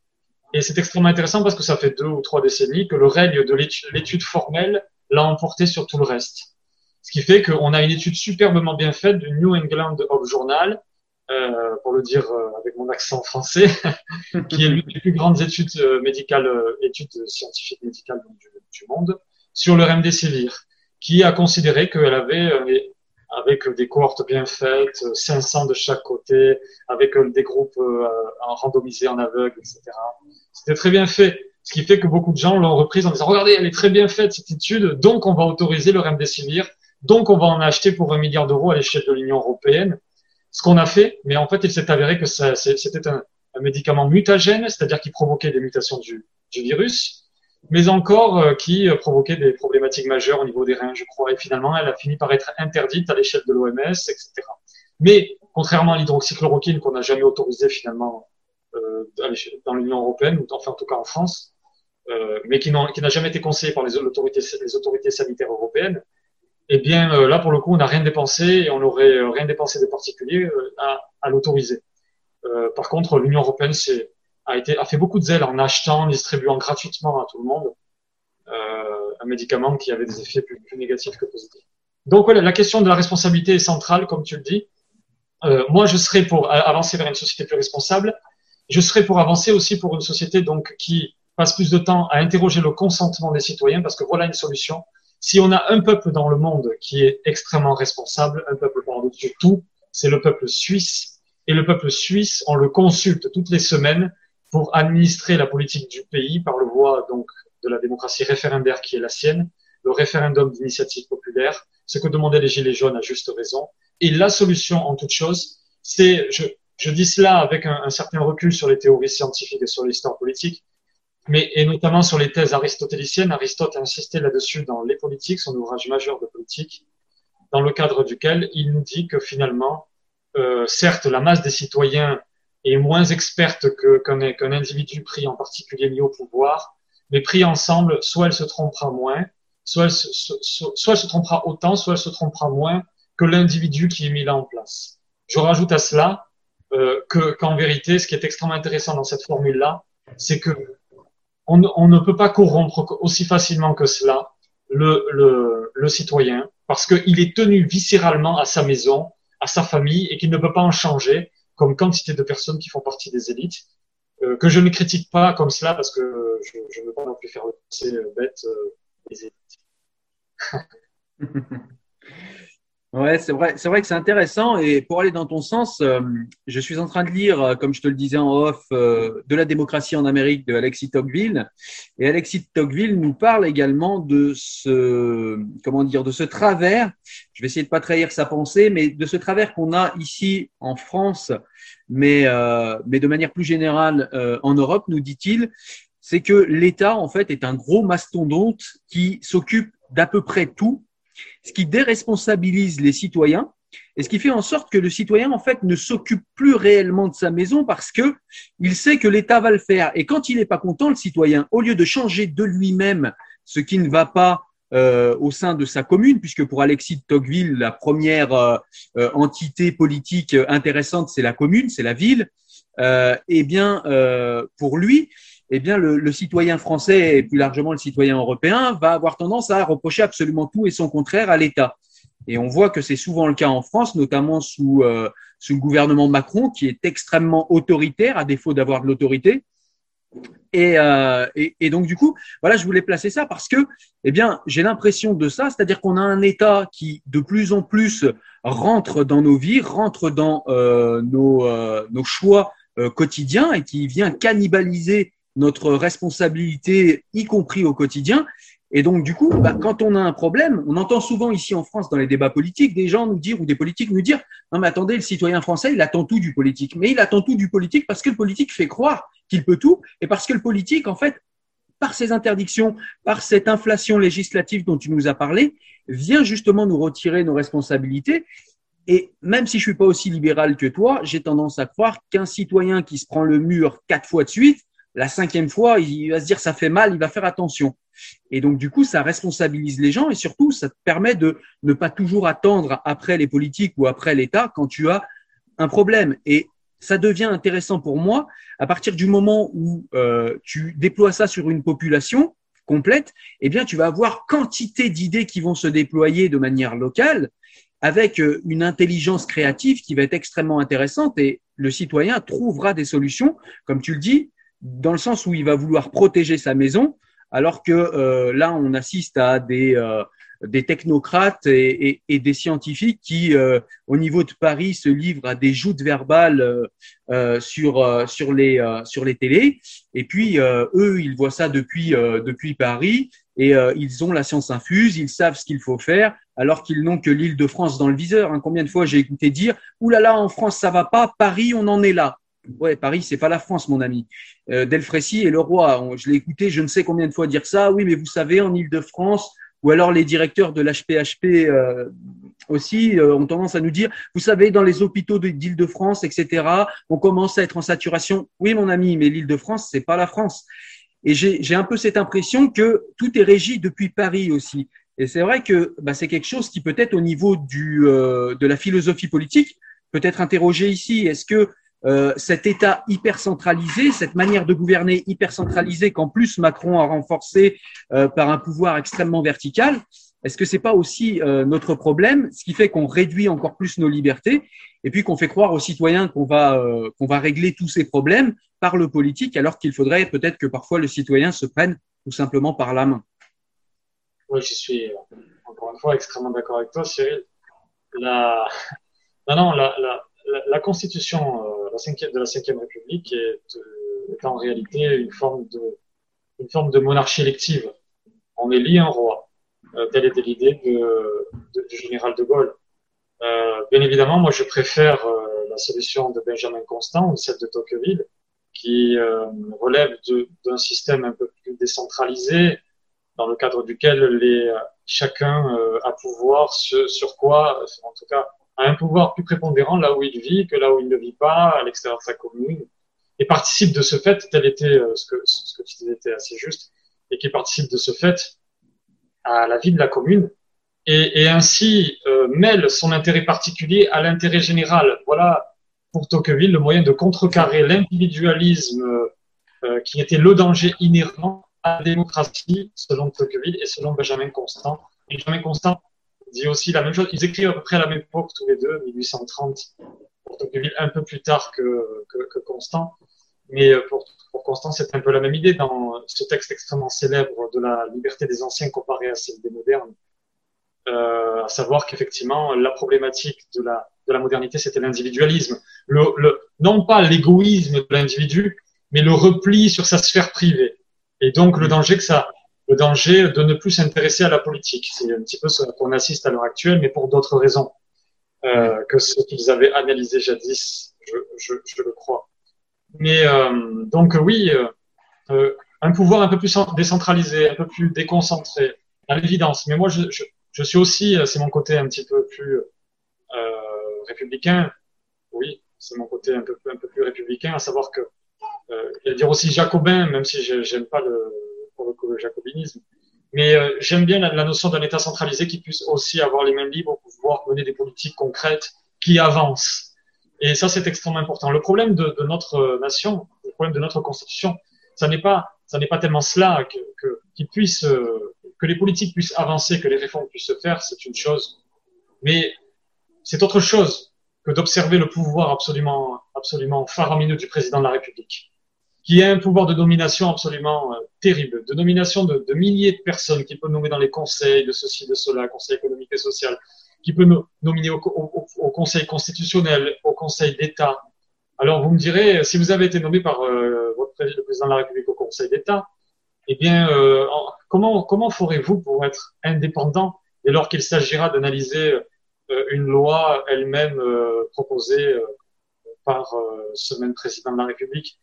Et c'est extrêmement intéressant parce que ça fait deux ou trois décennies que le règne de l'étude formelle l'a emporté sur tout le reste. Ce qui fait qu'on a une étude superbement bien faite du New England Of Journal, euh, pour le dire euh, avec mon accent français, qui est l'une des plus grandes études euh, médicales, euh, études scientifiques médicales du, du, monde, sur le remdesivir, qui a considéré qu'elle avait, avec des cohortes bien faites, 500 de chaque côté, avec des groupes randomisés en aveugle, etc. C'était très bien fait. Ce qui fait que beaucoup de gens l'ont reprise en disant, regardez, elle est très bien faite, cette étude, donc on va autoriser le remdesivir donc, on va en acheter pour un milliard d'euros à l'échelle de l'Union européenne. Ce qu'on a fait, mais en fait, il s'est avéré que c'était un, médicament mutagène, c'est-à-dire qui provoquait des mutations du, virus, mais encore euh, qui euh, provoquait des problématiques majeures au niveau des reins, je crois. Et finalement, elle a fini par être interdite à l'échelle de l'OMS, etc. Mais contrairement à l'hydroxychloroquine qu'on n'a jamais autorisé finalement euh, dans l'Union européenne, ou enfin en tout cas en France, euh, mais qui n'a jamais été conseillé par les autorités sanitaires européennes, eh bien euh, là pour le coup on n'a rien dépensé et on n'aurait euh, rien dépensé de particulier euh, à, l'autoriser. par contre, l'Union européenne a, fait beaucoup de zèle en achetant, distribuant gratuitement à tout le monde un médicament qui avait des effets plus, négatifs que positifs. Donc voilà, la question de la responsabilité est centrale, comme tu le dis. Moi, je serais pour avancer vers une société plus responsable. Je serais pour avancer aussi pour une société donc qui passe plus de temps à interroger le consentement des citoyens, parce que voilà une solution si on a un peuple dans le monde qui est extrêmement responsable, un peuple par-dessus tout, c'est le peuple suisse. Et le peuple suisse, on le consulte toutes les semaines pour administrer la politique du pays par le voie donc de la démocratie référendaire qui est la sienne, le référendum d'initiative populaire, ce que demandaient les Gilets jaunes à juste raison. Et la solution en toute chose, c'est, je, dis cela avec un certain recul sur les théories scientifiques et sur l'histoire politique, mais et notamment sur les thèses aristotéliciennes. Aristote a insisté là-dessus dans Les Politiques, son ouvrage majeur de politique, dans le cadre duquel il nous dit que finalement, euh, certes, la masse des citoyens est moins experte qu'un qu individu pris en particulier mis au pouvoir, mais pris ensemble, soit elle se trompera moins, soit elle se, soit elle se trompera autant, soit elle se trompera moins que l'individu qui est mis là en place. je rajoute à cela euh, que qu'en vérité, ce qui est extrêmement intéressant dans cette formule-là, c'est que on, on, ne peut pas corrompre aussi facilement que cela le, le, le citoyen, parce qu'il est tenu viscéralement à sa maison, à sa famille, et qu'il ne peut pas en changer, comme quantité de personnes qui font partie des élites, euh, que je ne critique pas comme cela, parce que je ne veux pas non plus faire le procès bête euh, élites. Ouais, c'est vrai, c'est vrai que c'est intéressant. Et pour aller dans ton sens, euh, je suis en train de lire, euh, comme je te le disais en off, euh, de la démocratie en Amérique de Alexis Tocqueville. Et Alexis Tocqueville nous parle également de ce, comment dire, de ce travers. Je vais essayer de pas trahir sa pensée, mais de ce travers qu'on a ici en France, mais mais de manière plus générale en Europe, nous dit-il, c'est que l'État en fait est un gros mastodonte qui s'occupe d'à peu près tout ce qui déresponsabilise les citoyens et ce qui fait en sorte que le citoyen en fait ne s'occupe plus réellement de sa maison parce que il sait que l'État va le faire. Et quand il n'est pas content le citoyen au lieu de changer de lui-même ce qui ne va pas euh, au sein de sa commune puisque pour Alexis de Tocqueville la première euh, euh, entité politique intéressante c'est la commune c'est la ville eh bien pour lui eh bien, le, citoyen français et plus largement le citoyen européen va avoir tendance à reprocher absolument tout et son contraire à l'État. Et on voit que c'est souvent le cas en France, notamment sous, euh, sous le gouvernement Macron, qui est extrêmement autoritaire, à défaut d'avoir de l'autorité. Et, euh, et, et, donc du coup, voilà, je voulais placer ça parce que, eh bien, j'ai l'impression de ça, c'est-à-dire qu'on a un État qui de plus en plus rentre dans nos vies, rentre dans euh, nos, nos choix quotidiens et qui vient cannibaliser notre responsabilité, y compris au quotidien. Et donc, du coup, bah, quand on a un problème, on entend souvent ici en France, dans les débats politiques, des gens nous dire, ou des politiques nous dire, non mais attendez, le citoyen français, il attend tout du politique. Mais il attend tout du politique parce que le politique fait croire qu'il peut tout, et parce que le politique, en fait, par ses interdictions, par cette inflation législative dont tu nous as parlé, vient justement nous retirer nos responsabilités. Et même si je suis pas aussi libéral que toi, j'ai tendance à croire qu'un citoyen qui se prend le mur quatre fois de suite, la cinquième fois, il va se dire ça fait mal, il va faire attention. Et donc, du coup, ça responsabilise les gens et surtout, ça te permet de ne pas toujours attendre après les politiques ou après l'État quand tu as un problème. Et ça devient intéressant pour moi à partir du moment où euh, tu déploies ça sur une population complète, eh bien, tu vas avoir quantité d'idées qui vont se déployer de manière locale avec euh, une intelligence créative qui va être extrêmement intéressante et le citoyen trouvera des solutions, comme tu le dis, dans le sens où il va vouloir protéger sa maison, alors que euh, là, on assiste à des, euh, des technocrates et, et, des scientifiques qui, euh, au niveau de Paris, se livrent à des joutes verbales sur, sur, les, sur les télés. Et puis, eux, ils voient ça depuis, depuis Paris et ils ont la science infuse, ils savent ce qu'il faut faire, alors qu'ils n'ont que l'île de France dans le viseur. Hein. Combien de fois j'ai écouté dire « Ouh là là, en France, ça va pas, Paris, on en est là ». Ouais, Paris, c'est pas la France, mon ami. Euh, Delfrécy est le roi. Je l'ai écouté je ne sais combien de fois dire ça. Oui, mais vous savez, en Ile-de-France, ou alors les directeurs de l'HPHP euh, aussi euh, ont tendance à nous dire, vous savez, dans les hôpitaux d'Île-de-France, etc., on commence à être en saturation. Oui, mon ami, mais l'Île-de-France, c'est pas la France. Et j'ai un peu cette impression que tout est régi depuis Paris aussi. Et c'est vrai que bah, c'est quelque chose qui peut-être au niveau euh, de la philosophie politique peut être interrogé ici. Est-ce que euh, cet État hyper centralisé, cette manière de gouverner hyper centralisée qu'en plus Macron a renforcé euh, par un pouvoir extrêmement vertical, est-ce que c'est pas aussi euh, notre problème, ce qui fait qu'on réduit encore plus nos libertés et puis qu'on fait croire aux citoyens qu'on va qu'on va régler tous ces problèmes par le politique, alors qu'il faudrait peut-être que parfois le citoyen se prenne tout simplement par la main? Oui, je suis encore une fois extrêmement d'accord avec toi, Cyril. La... Non, non, la, la, la, constitution euh, la de la Ve République est, euh, est, en réalité une forme de, monarchie élective. On élit un roi. Euh, telle était l'idée du général de Gaulle. Euh, bien évidemment, moi, je préfère euh, la solution de Benjamin Constant ou celle de Tocqueville, qui relève d'un système un peu plus décentralisé, dans le cadre duquel les, chacun a pouvoir sur quoi, en tout cas, un pouvoir plus prépondérant là où il vit que là où il ne vit pas, à l'extérieur de sa commune, et participe de ce fait, tel était euh, ce que, tu disais était assez juste, et qui participe de ce fait à la vie de la commune, et, et ainsi euh, mêle son intérêt particulier à l'intérêt général. Voilà pour Tocqueville le moyen de contrecarrer l'individualisme euh, qui était le danger inhérent à la démocratie, selon Tocqueville et selon Benjamin Constant. Benjamin Constant dit aussi la même chose. Ils écrivent à peu près à la même époque, tous les deux, 1830, pour un peu plus tard que, que, que Constant. Mais euh, pour, pour Constant, c'est un peu la même idée dans ce texte extrêmement célèbre de la liberté des anciens comparée à celle des modernes. Euh, à savoir qu'effectivement, la problématique de la, de la modernité, c'était l'individualisme. Le, le, non pas l'égoïsme de l'individu, mais le repli sur sa sphère privée. Et donc, le danger que ça, le danger de ne plus s'intéresser à la politique. C'est un petit peu ce qu'on assiste à l'heure actuelle, mais pour d'autres raisons euh, que ce qu'ils avaient analysé jadis, je, le crois. Mais euh, donc oui, euh, un pouvoir un peu plus décentralisé, un peu plus déconcentré, à l'évidence. Mais moi, je, suis aussi, c'est mon côté un petit peu plus républicain. Oui, c'est mon côté un peu, plus républicain, à savoir que, euh, dire aussi jacobin, même si j'aime pas le, le jacobinisme. Mais euh, j'aime bien la, notion d'un État centralisé qui puisse aussi avoir les mains libres pour pouvoir mener des politiques concrètes qui avancent. Et ça, c'est extrêmement important. Le problème de, notre nation, le problème de notre constitution, ça n'est pas, ça n'est pas tellement cela que, euh, que les politiques puissent avancer, que les réformes puissent se faire, c'est une chose. Mais c'est autre chose que d'observer le pouvoir absolument, absolument faramineux du président de la République, qui a un pouvoir de domination absolument euh, terrible, de nomination de, milliers de personnes qu'il peut nommer dans les conseils de ceci, de cela, conseil économique et social, qui peut nominer au, au, Conseil constitutionnel, au Conseil d'État. Alors vous me direz, si vous avez été nommé par euh, votre le président de la République au Conseil d'État, eh bien, euh, comment comment ferez-vous pour être indépendant dès lors qu'il s'agira d'analyser euh, une loi elle-même proposée par ce même président de la République?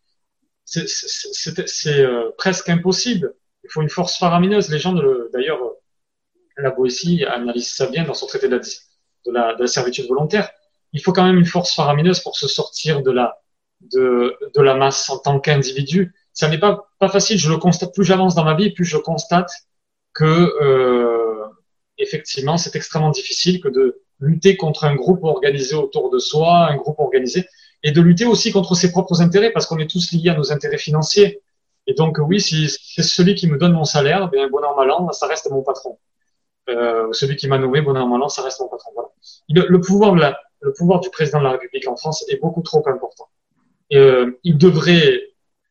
C'est presque impossible. Il faut une force faramineuse. Les gens, d'ailleurs, la Boétie analyse ça bien dans son traité de la, de la, de la servitude volontaire. Il faut quand même une force faramineuse pour se sortir de la, de, de la masse en tant qu'individu. Ça n'est pas, pas facile. Je le constate. Plus j'avance dans ma vie, plus je constate que euh, effectivement, c'est extrêmement difficile que de lutter contre un groupe organisé autour de soi, un groupe organisé, et de lutter aussi contre ses propres intérêts, parce qu'on est tous liés à nos intérêts financiers. Et donc oui, si c'est celui qui me donne mon salaire, bien bon an mal an, ça reste mon patron euh, celui qui m'a nommé, bon normalement, ça reste mon patron. Voilà. Le, pouvoir de la, le pouvoir du président de la République en France est beaucoup trop important. Euh, il devrait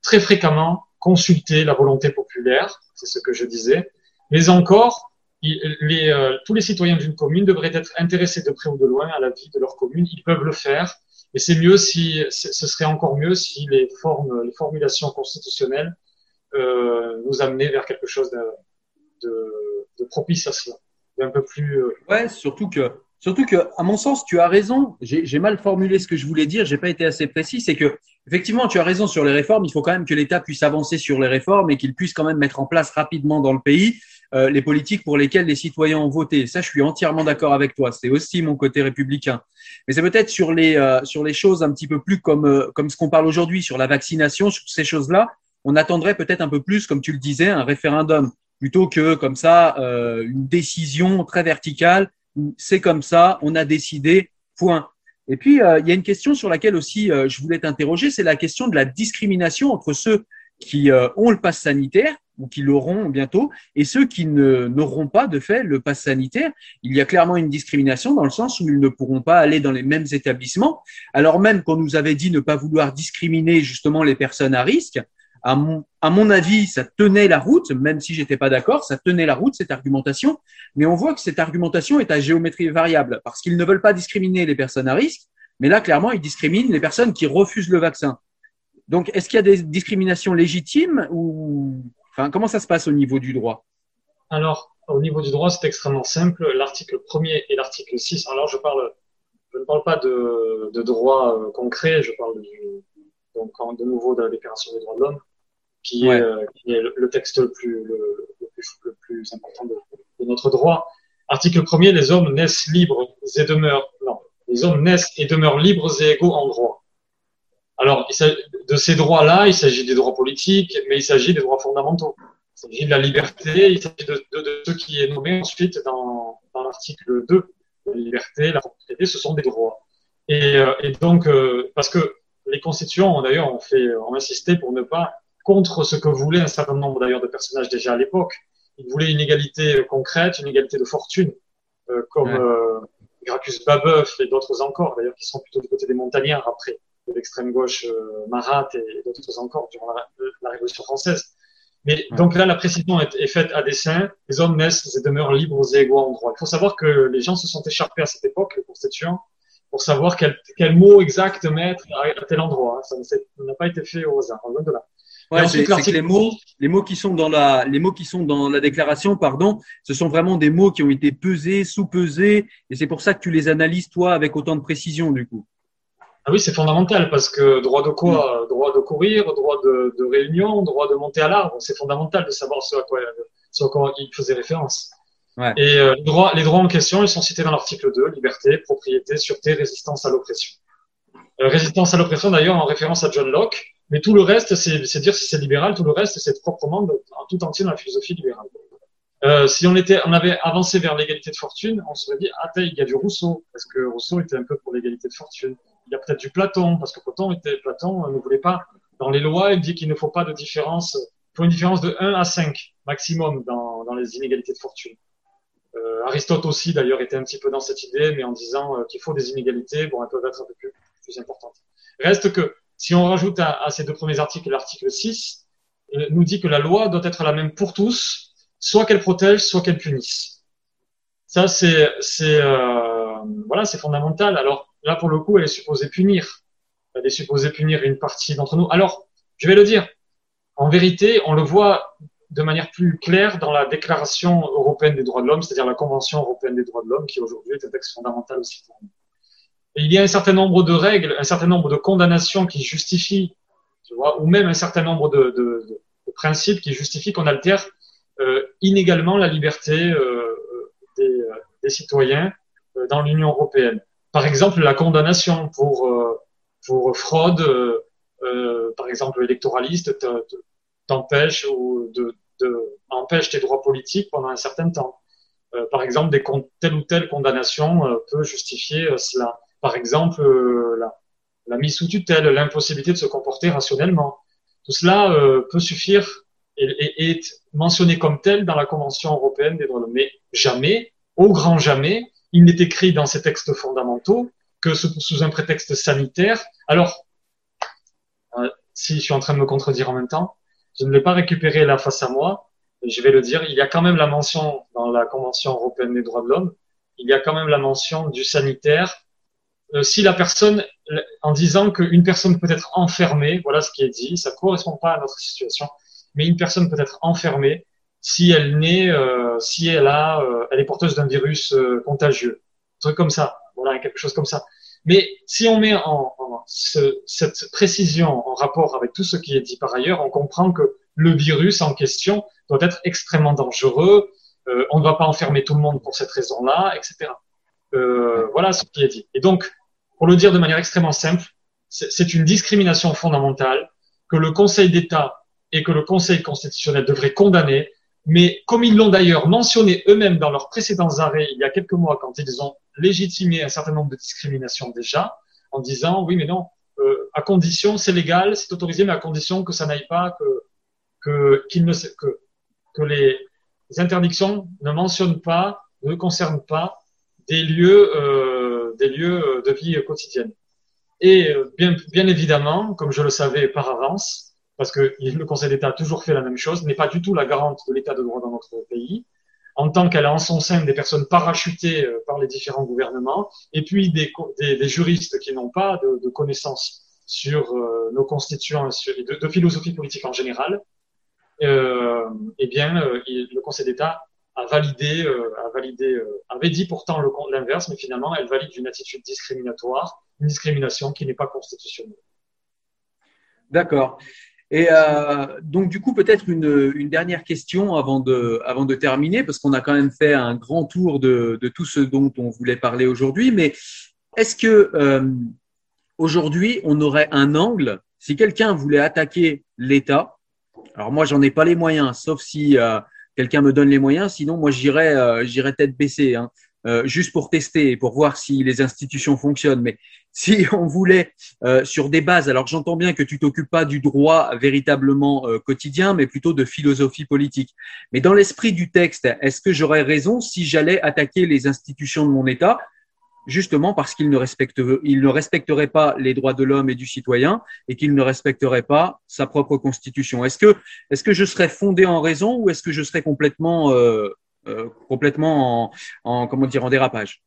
très fréquemment consulter la volonté populaire, c'est ce que je disais, mais encore, les, euh, tous les citoyens d'une commune devraient être intéressés de près ou de loin à la vie de leur commune. Ils peuvent le faire, et c'est mieux si, ce serait encore mieux si les formes, les formulations constitutionnelles euh, nous amenaient vers quelque chose de, propice à cela un peu plus. Euh... Ouais, surtout que, surtout que, à mon sens, tu as raison. J'ai mal formulé ce que je voulais dire. J'ai pas été assez précis. C'est que, effectivement, tu as raison sur les réformes. Il faut quand même que l'État puisse avancer sur les réformes et qu'il puisse quand même mettre en place rapidement dans le pays euh, les politiques pour lesquelles les citoyens ont voté. Ça, je suis entièrement d'accord avec toi. C'est aussi mon côté républicain. Mais c'est peut-être sur les euh, sur les choses un petit peu plus comme euh, comme ce qu'on parle aujourd'hui sur la vaccination, sur ces choses-là. On attendrait peut-être un peu plus, comme tu le disais, un référendum plutôt que comme ça euh, une décision très verticale. C'est comme ça, on a décidé, point. Et puis euh, il y a une question sur laquelle aussi euh, je voulais t'interroger, c'est la question de la discrimination entre ceux qui euh, ont le pass sanitaire ou qui l'auront bientôt et ceux qui n'auront pas de fait le pass sanitaire. Il y a clairement une discrimination dans le sens où ils ne pourront pas aller dans les mêmes établissements, alors même qu'on nous avait dit ne pas vouloir discriminer justement les personnes à risque à mon, à mon avis, ça tenait la route, même si j'étais pas d'accord, ça tenait la route, cette argumentation. Mais on voit que cette argumentation est à géométrie variable parce qu'ils ne veulent pas discriminer les personnes à risque, mais là, clairement, ils discriminent les personnes qui refusent le vaccin. Donc, est-ce qu'il y a des discriminations légitimes ou, enfin, comment ça se passe au niveau du droit? Alors, au niveau du droit, c'est extrêmement simple. L'article 1er et l'article 6. Alors, je parle, je ne parle pas de, de droit euh, concret, je parle du, donc, de nouveau de la Déclaration des droits de l'homme qui, ouais. est, euh, qui est le texte le plus, le, le plus, le plus important de, de, notre droit. Article 1er, les hommes naissent libres et demeurent, non, les hommes naissent et demeurent libres et égaux en droit. Alors, de ces droits-là, il s'agit des droits politiques, mais il s'agit des droits fondamentaux. Il s'agit de la liberté, il s'agit de, de, de, ce qui est nommé ensuite dans, dans, l'article 2. La liberté, la propriété, ce sont des droits. Et, euh, et donc, euh, parce que les constituants, d'ailleurs, ont fait, ont insisté pour ne pas contre ce que voulaient un certain nombre d'ailleurs de personnages déjà à l'époque. Ils voulaient une égalité concrète, une égalité de fortune, euh, comme euh, Gracchus Babeuf et d'autres encore, d'ailleurs, qui sont plutôt du côté des montagnards après, de l'extrême gauche euh, Marat et, d'autres encore durant la, la, Révolution française. Mais donc là, la précision est, est, faite à dessein. Les hommes naissent et demeurent libres et égaux en droit. Il faut savoir que les gens se sont écharpés à cette époque, les constituants, pour savoir quel, quel mot exact mettre à, tel endroit. Ça n'a pas été fait au hasard, loin de là. Ouais, c'est que les mots, les mots qui sont dans la, les mots qui sont dans la déclaration, pardon, ce sont vraiment des mots qui ont été pesés, sous-pesés, et c'est pour ça que tu les analyses toi avec autant de précision du coup. Ah oui, c'est fondamental parce que droit de quoi? Mmh. Droit de courir, droit de, de réunion, droit de monter à l'arbre, c'est fondamental de savoir ce à quoi, ce à quoi il faisait référence. Ouais. Et euh, les, droits, les droits en question, ils sont cités dans l'article 2, liberté, propriété, sûreté, résistance à l'oppression. Euh, résistance à l'oppression d'ailleurs en référence à John Locke, mais tout le reste, c'est dire si c'est libéral, tout le reste, c'est proprement de, en tout entier dans la philosophie libérale. Euh, si on était, on avait avancé vers l'égalité de fortune, on se serait dit, ah, il y a du Rousseau, parce que Rousseau était un peu pour l'égalité de fortune. Il y a peut-être du Platon, parce que Platon était, Platon ne voulait pas, dans les lois, il dit qu'il ne faut pas de différence, il faut une différence de 1 à 5 maximum dans, dans les inégalités de fortune. Euh, Aristote aussi, d'ailleurs, était un petit peu dans cette idée, mais en disant euh, qu'il faut des inégalités, bon, elles peuvent être un peu plus, plus importantes. Reste que, si on rajoute à, à ces deux premiers articles l'article 6, euh, nous dit que la loi doit être la même pour tous, soit qu'elle protège, soit qu'elle punisse. Ça, c'est, c'est, euh, voilà, c'est fondamental. Alors là, pour le coup, elle est supposée punir. Elle est supposée punir une partie d'entre nous. Alors, je vais le dire. En vérité, on le voit de manière plus claire dans la Déclaration européenne des droits de l'homme, c'est-à-dire la Convention européenne des droits de l'homme, qui aujourd'hui est un texte fondamental aussi pour nous il y a un certain nombre de règles, un certain nombre de condamnations qui justifient, tu vois, ou même un certain nombre de, principes qui justifient qu'on altère euh, inégalement la liberté euh, des, euh, des, citoyens dans l'Union européenne. Par exemple, la condamnation pour euh, pour fraude, par exemple électoraliste, t'empêche ou de, de empêche tes droits politiques pendant un certain temps. par exemple, des, telle ou telle condamnation peut justifier cela par exemple euh, la, la, mise sous tutelle, l'impossibilité de se comporter rationnellement. Tout cela euh, peut suffire et, est mentionné comme tel dans la Convention européenne des droits de l'homme. Mais jamais, au grand jamais, il n'est écrit dans ces textes fondamentaux que sous, un prétexte sanitaire. Alors, euh, si je suis en train de me contredire en même temps, je ne vais pas récupérer là face à moi, je vais le dire, il y a quand même la mention dans la Convention européenne des droits de l'homme, il y a quand même la mention du sanitaire euh, si la personne, en disant qu'une personne peut être enfermée, voilà ce qui est dit, ça correspond pas à notre situation, mais une personne peut être enfermée si elle naît, euh, si elle a, euh, elle est porteuse d'un virus euh, contagieux, un truc comme ça, voilà quelque chose comme ça. Mais si on met en, en ce, cette précision en rapport avec tout ce qui est dit par ailleurs, on comprend que le virus en question doit être extrêmement dangereux. on ne va pas enfermer tout le monde pour cette raison-là, etc. Euh, voilà ce qui est dit. Et donc, pour le dire de manière extrêmement simple, c'est une discrimination fondamentale que le Conseil d'État et que le Conseil constitutionnel devraient condamner. Mais comme ils l'ont d'ailleurs mentionné eux-mêmes dans leurs précédents arrêts il y a quelques mois, quand ils ont légitimé un certain nombre de discriminations déjà, en disant oui mais non, euh, à condition, c'est légal, c'est autorisé, mais à condition que ça n'aille pas, que que, ne, que que les interdictions ne mentionnent pas, ne concernent pas des lieux, euh, des lieux de vie quotidienne. Et euh, bien, bien évidemment, comme je le savais par avance, parce que le Conseil d'État a toujours fait la même chose, n'est pas du tout la garante de l'état de droit dans notre pays, en tant qu'elle a en son sein des personnes parachutées euh, par les différents gouvernements, et puis des, des, juristes qui n'ont pas de, connaissances sur euh, nos constituants sur, de, philosophie politique en général, euh, eh bien, euh, le Conseil d'État a validé, a validé, avait dit pourtant l'inverse, mais finalement, elle valide une attitude discriminatoire, une discrimination qui n'est pas constitutionnelle. D'accord. Et euh, donc, du coup, peut-être une, dernière question avant de, terminer, parce qu'on a quand même fait un grand tour de, tout ce dont on voulait parler aujourd'hui. Mais est-ce que euh, aujourd'hui, on aurait un angle, si quelqu'un voulait attaquer l'État, alors moi, j'en ai pas les moyens, sauf si euh, quelqu'un me donne les moyens. Sinon, moi, j'irai, euh, j'irai tête baissée, hein, euh, juste pour tester et pour voir si les institutions fonctionnent. Mais si on voulait euh, sur des bases, alors j'entends bien que tu t'occupes pas du droit véritablement euh, quotidien, mais plutôt de philosophie politique. Mais dans l'esprit du texte, est-ce que j'aurais raison si j'allais attaquer les institutions de mon État? Justement parce qu'il ne, ne respecterait pas les droits de l'homme et du citoyen et qu'il ne respecterait pas sa propre constitution. Est-ce que, est-ce que je serais fondé en raison ou est-ce que je serais complètement, complètement en, en, comment dire, en dérapage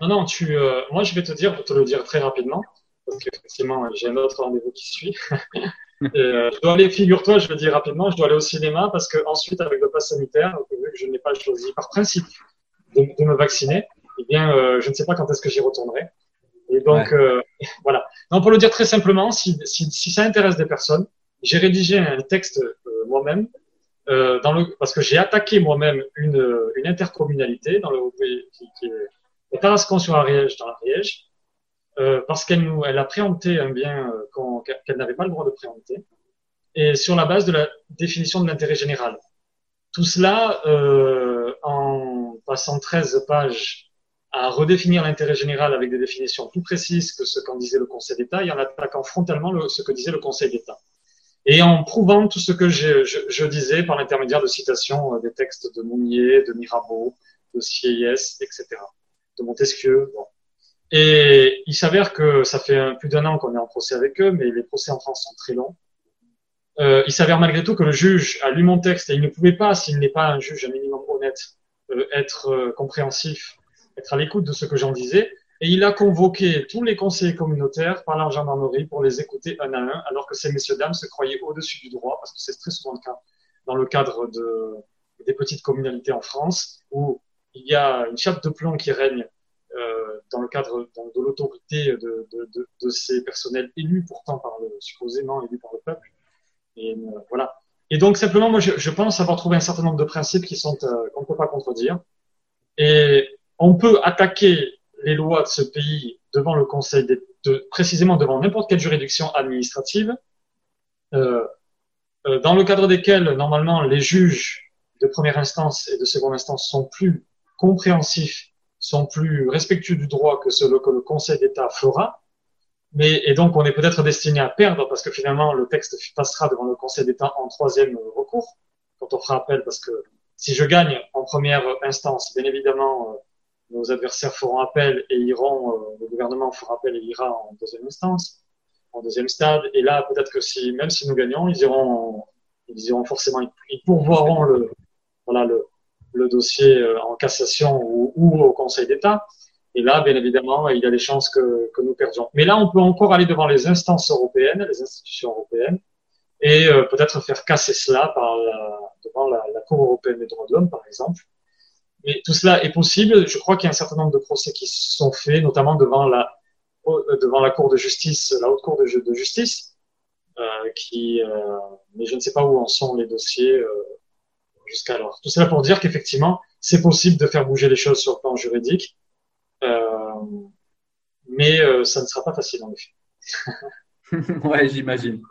Non, non, tu, euh, moi je vais te dire, pour te le dire très rapidement, parce qu'effectivement j'ai un autre rendez-vous qui suit. et, euh, je dois aller, figure-toi, je le dis rapidement, je dois aller au cinéma parce que ensuite avec le pass sanitaire, vu que je n'ai pas choisi par principe de, de me vacciner, eh bien, euh, je ne sais pas quand est-ce que j'y retournerai. Et donc, euh, voilà. Non, pour le dire très simplement, si, si, si ça intéresse des personnes, j'ai rédigé un texte euh, moi-même, euh, dans le, parce que j'ai attaqué moi-même une, une intercommunalité dans le, qui, qui est Tarascon-sur-Ariège, dans l'Ariège, euh, parce qu'elle nous, elle a préempté un bien euh, qu'elle n'avait pas le droit de préempter, et sur la base de la définition de l'intérêt général. Tout cela euh, en passant 13 pages à redéfinir l'intérêt général avec des définitions plus précises que ce qu'en disait le Conseil d'État et en attaquant frontalement le, ce que disait le Conseil d'État. Et en prouvant tout ce que je, je, je disais par l'intermédiaire de citations euh, des textes de Mounier, de Mirabeau, de Sieyès, etc., de Montesquieu. Bon. Et il s'avère que ça fait plus d'un an qu'on est en procès avec eux, mais les procès en France sont très longs. Euh, il s'avère malgré tout que le juge a lu mon texte et il ne pouvait pas, s'il n'est pas un juge un minimum honnête, euh, être euh, compréhensif être à l'écoute de ce que j'en disais. Et il a convoqué tous les conseillers communautaires par la gendarmerie pour les écouter un à un, alors que ces messieurs-dames se croyaient au-dessus du droit, parce que c'est très souvent le cas dans le cadre de, des petites communalités en France, où il y a une chape de plomb qui règne euh, dans le cadre de l'autorité de, de, de, de, ces personnels élus pourtant par le, supposément élus par le peuple. Et euh, voilà. Et donc simplement, moi, je, je, pense avoir trouvé un certain nombre de principes qui sont euh, qu'on ne peut pas contredire. Et on peut attaquer les lois de ce pays devant le Conseil de, précisément devant n'importe quelle juridiction administrative, euh, euh, dans le cadre desquelles normalement les juges de première instance et de seconde instance sont plus compréhensifs, sont plus respectueux du droit que ce que le Conseil d'État fera. Mais et donc on est peut-être destiné à perdre parce que finalement le texte passera devant le Conseil d'État en troisième recours quand on fera appel parce que si je gagne en première instance, bien évidemment, euh, nos adversaires feront appel et iront, euh, le gouvernement fera appel et ira en deuxième instance, en deuxième stade. Et là, peut-être que si, même si nous gagnons, ils iront, ils iront forcément, ils pourvoiront le, voilà, le, le dossier euh, en cassation ou, ou au Conseil d'État. Et là, bien évidemment, il y a des chances que, que nous perdions. Mais là, on peut encore aller devant les instances européennes, les institutions européennes, et euh, peut-être faire casser cela par la, devant la, la Cour européenne des droits de l'homme, par exemple, mais tout cela est possible. Je crois qu'il y a un certain nombre de procès qui sont faits, notamment devant la, devant la Cour de justice, la Haute Cour de, justice, euh, qui, euh, mais je ne sais pas où en sont les dossiers euh, jusqu'à alors. Tout cela pour dire qu'effectivement, c'est possible de faire bouger les choses sur le plan juridique, euh, mais euh, ça ne sera pas facile en effet. ouais, j'imagine.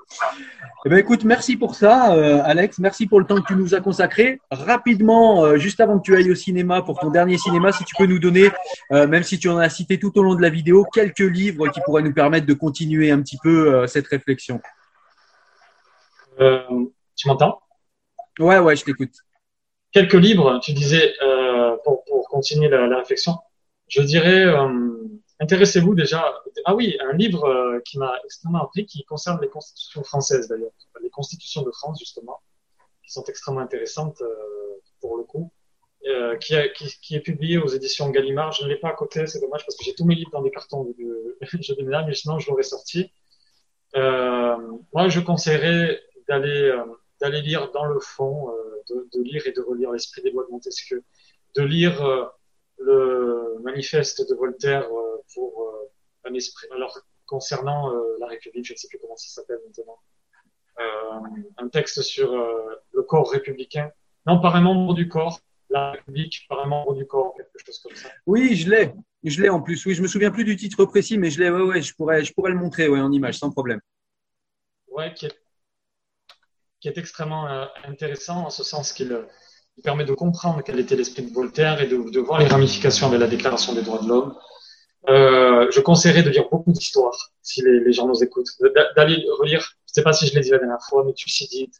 Eh ben, écoute, merci pour ça, euh, Alex. Merci pour le temps que tu nous as consacré. Rapidement, euh, juste avant que tu ailles au cinéma pour ton dernier cinéma, si tu peux nous donner, euh, même si tu en as cité tout au long de la vidéo, quelques livres qui pourraient nous permettre de continuer un petit peu cette réflexion. Tu m'entends? Ouais, ouais, je t'écoute. Quelques livres, tu disais, pour, pour, continuer la, la, réflexion. Je dirais intéressez-vous déjà. Ah oui, un livre euh, qui m'a extrêmement appris, qui concerne les constitutions françaises d'ailleurs, les constitutions de France justement, qui sont extrêmement intéressantes euh, pour le coup, euh, qui, est publié aux éditions Gallimard. Je ne l'ai pas à côté, c'est dommage parce que j'ai tous mes livres dans des cartons de, je déménage, mais sinon je l'aurais sorti. Moi, je conseillerais d'aller d'aller lire dans le fond, de, de, lire et de relire l'esprit des lois de Montesquieu, de lire le manifeste de Voltaire pour euh, un esprit. Alors, concernant euh, la République, je ne sais plus comment ça s'appelle maintenant, euh, un texte sur le corps républicain. Non, par un membre du corps, la République, par un membre du corps, quelque chose comme ça. Oui, je l'ai. Je l'ai en plus. Oui, je me souviens plus du titre précis, mais je l'ai. Ouais, ouais, je pourrais, je pourrais le montrer, ouais, en image, sans problème. Ouais, qui est, qui est extrêmement euh, intéressant en ce sens qu'il qui permet de comprendre quel était l'esprit de Voltaire et de, de, voir les ramifications avec la Déclaration des droits de l'homme. Euh, je conseillerais de lire beaucoup d'histoires, si les, les, gens nous écoutent, d'aller relire, je ne sais pas si je l'ai dit la dernière fois, mais Thucydide,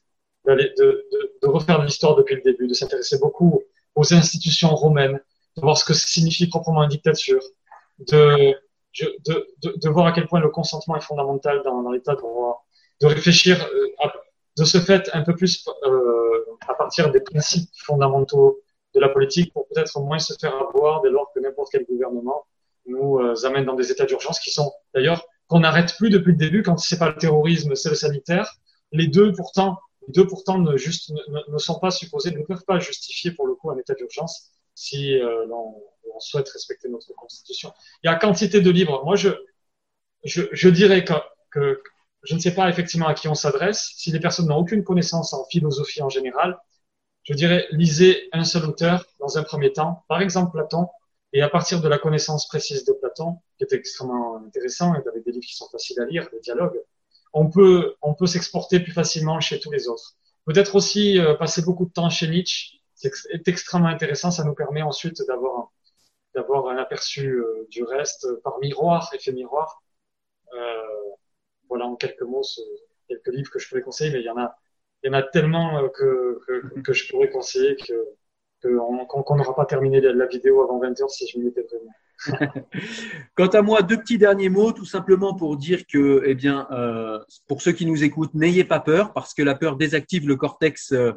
de, de, de, refaire l'histoire depuis le début, de s'intéresser beaucoup aux institutions romaines, de voir ce que signifie proprement une dictature, de, de, de, voir à quel point le consentement est fondamental dans, dans l'état de droit, de réfléchir euh, à, de ce fait un peu plus euh, à partir des principes fondamentaux de la politique pour peut-être moins se faire avoir dès lors que n'importe quel gouvernement nous euh, amène dans des états d'urgence qui sont d'ailleurs qu'on n'arrête plus depuis le début quand c'est pas le terrorisme, c'est le sanitaire. Les deux pourtant, les deux pourtant ne, juste, ne, sont pas supposés, ne peuvent pas justifier pour le coup un état d'urgence si euh, l'on, souhaite respecter notre constitution. Il y a quantité de livres. Moi, je, je, je dirais que, que je ne sais pas effectivement à qui on s'adresse. Si les personnes n'ont aucune connaissance en philosophie en général, je dirais lisez un seul auteur dans un premier temps, par exemple Platon, et à partir de la connaissance précise de Platon, qui est extrêmement intéressant, et avec des livres qui sont faciles à lire, des dialogues, on peut, on peut s'exporter plus facilement chez tous les autres. Peut-être aussi euh, passer beaucoup de temps chez Nietzsche, c'est extrêmement intéressant, ça nous permet ensuite d'avoir d'avoir un aperçu euh, du reste par miroir, effet miroir. Euh, voilà en quelques mots quelques livres que je pourrais conseiller, mais il y en a, il y en a tellement euh, que, que, que je pourrais conseiller que qu'on n'aura pas terminé la, vidéo avant 20h si je. Quant à moi, deux petits derniers mots, tout simplement pour dire que, eh bien, euh, pour ceux qui nous écoutent, n'ayez pas peur, parce que la peur désactive le cortex, euh,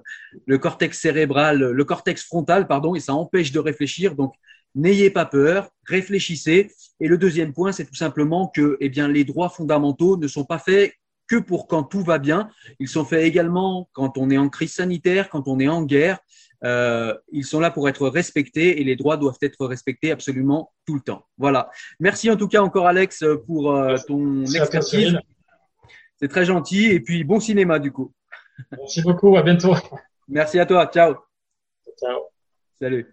le cortex cérébral, le cortex frontal, pardon, et ça empêche de réfléchir. Donc, n'ayez pas peur, réfléchissez. Et le deuxième point, c'est tout simplement que eh bien, les droits fondamentaux ne sont pas faits que pour quand tout va bien. Ils sont faits également quand on est en crise sanitaire, quand on est en guerre. Euh, ils sont là pour être respectés et les droits doivent être respectés absolument tout le temps. Voilà. Merci en tout cas encore Alex pour euh, ton expertise. C'est très gentil et puis bon cinéma du coup. Merci beaucoup, à bientôt. Merci à toi, ciao. Ciao. Salut.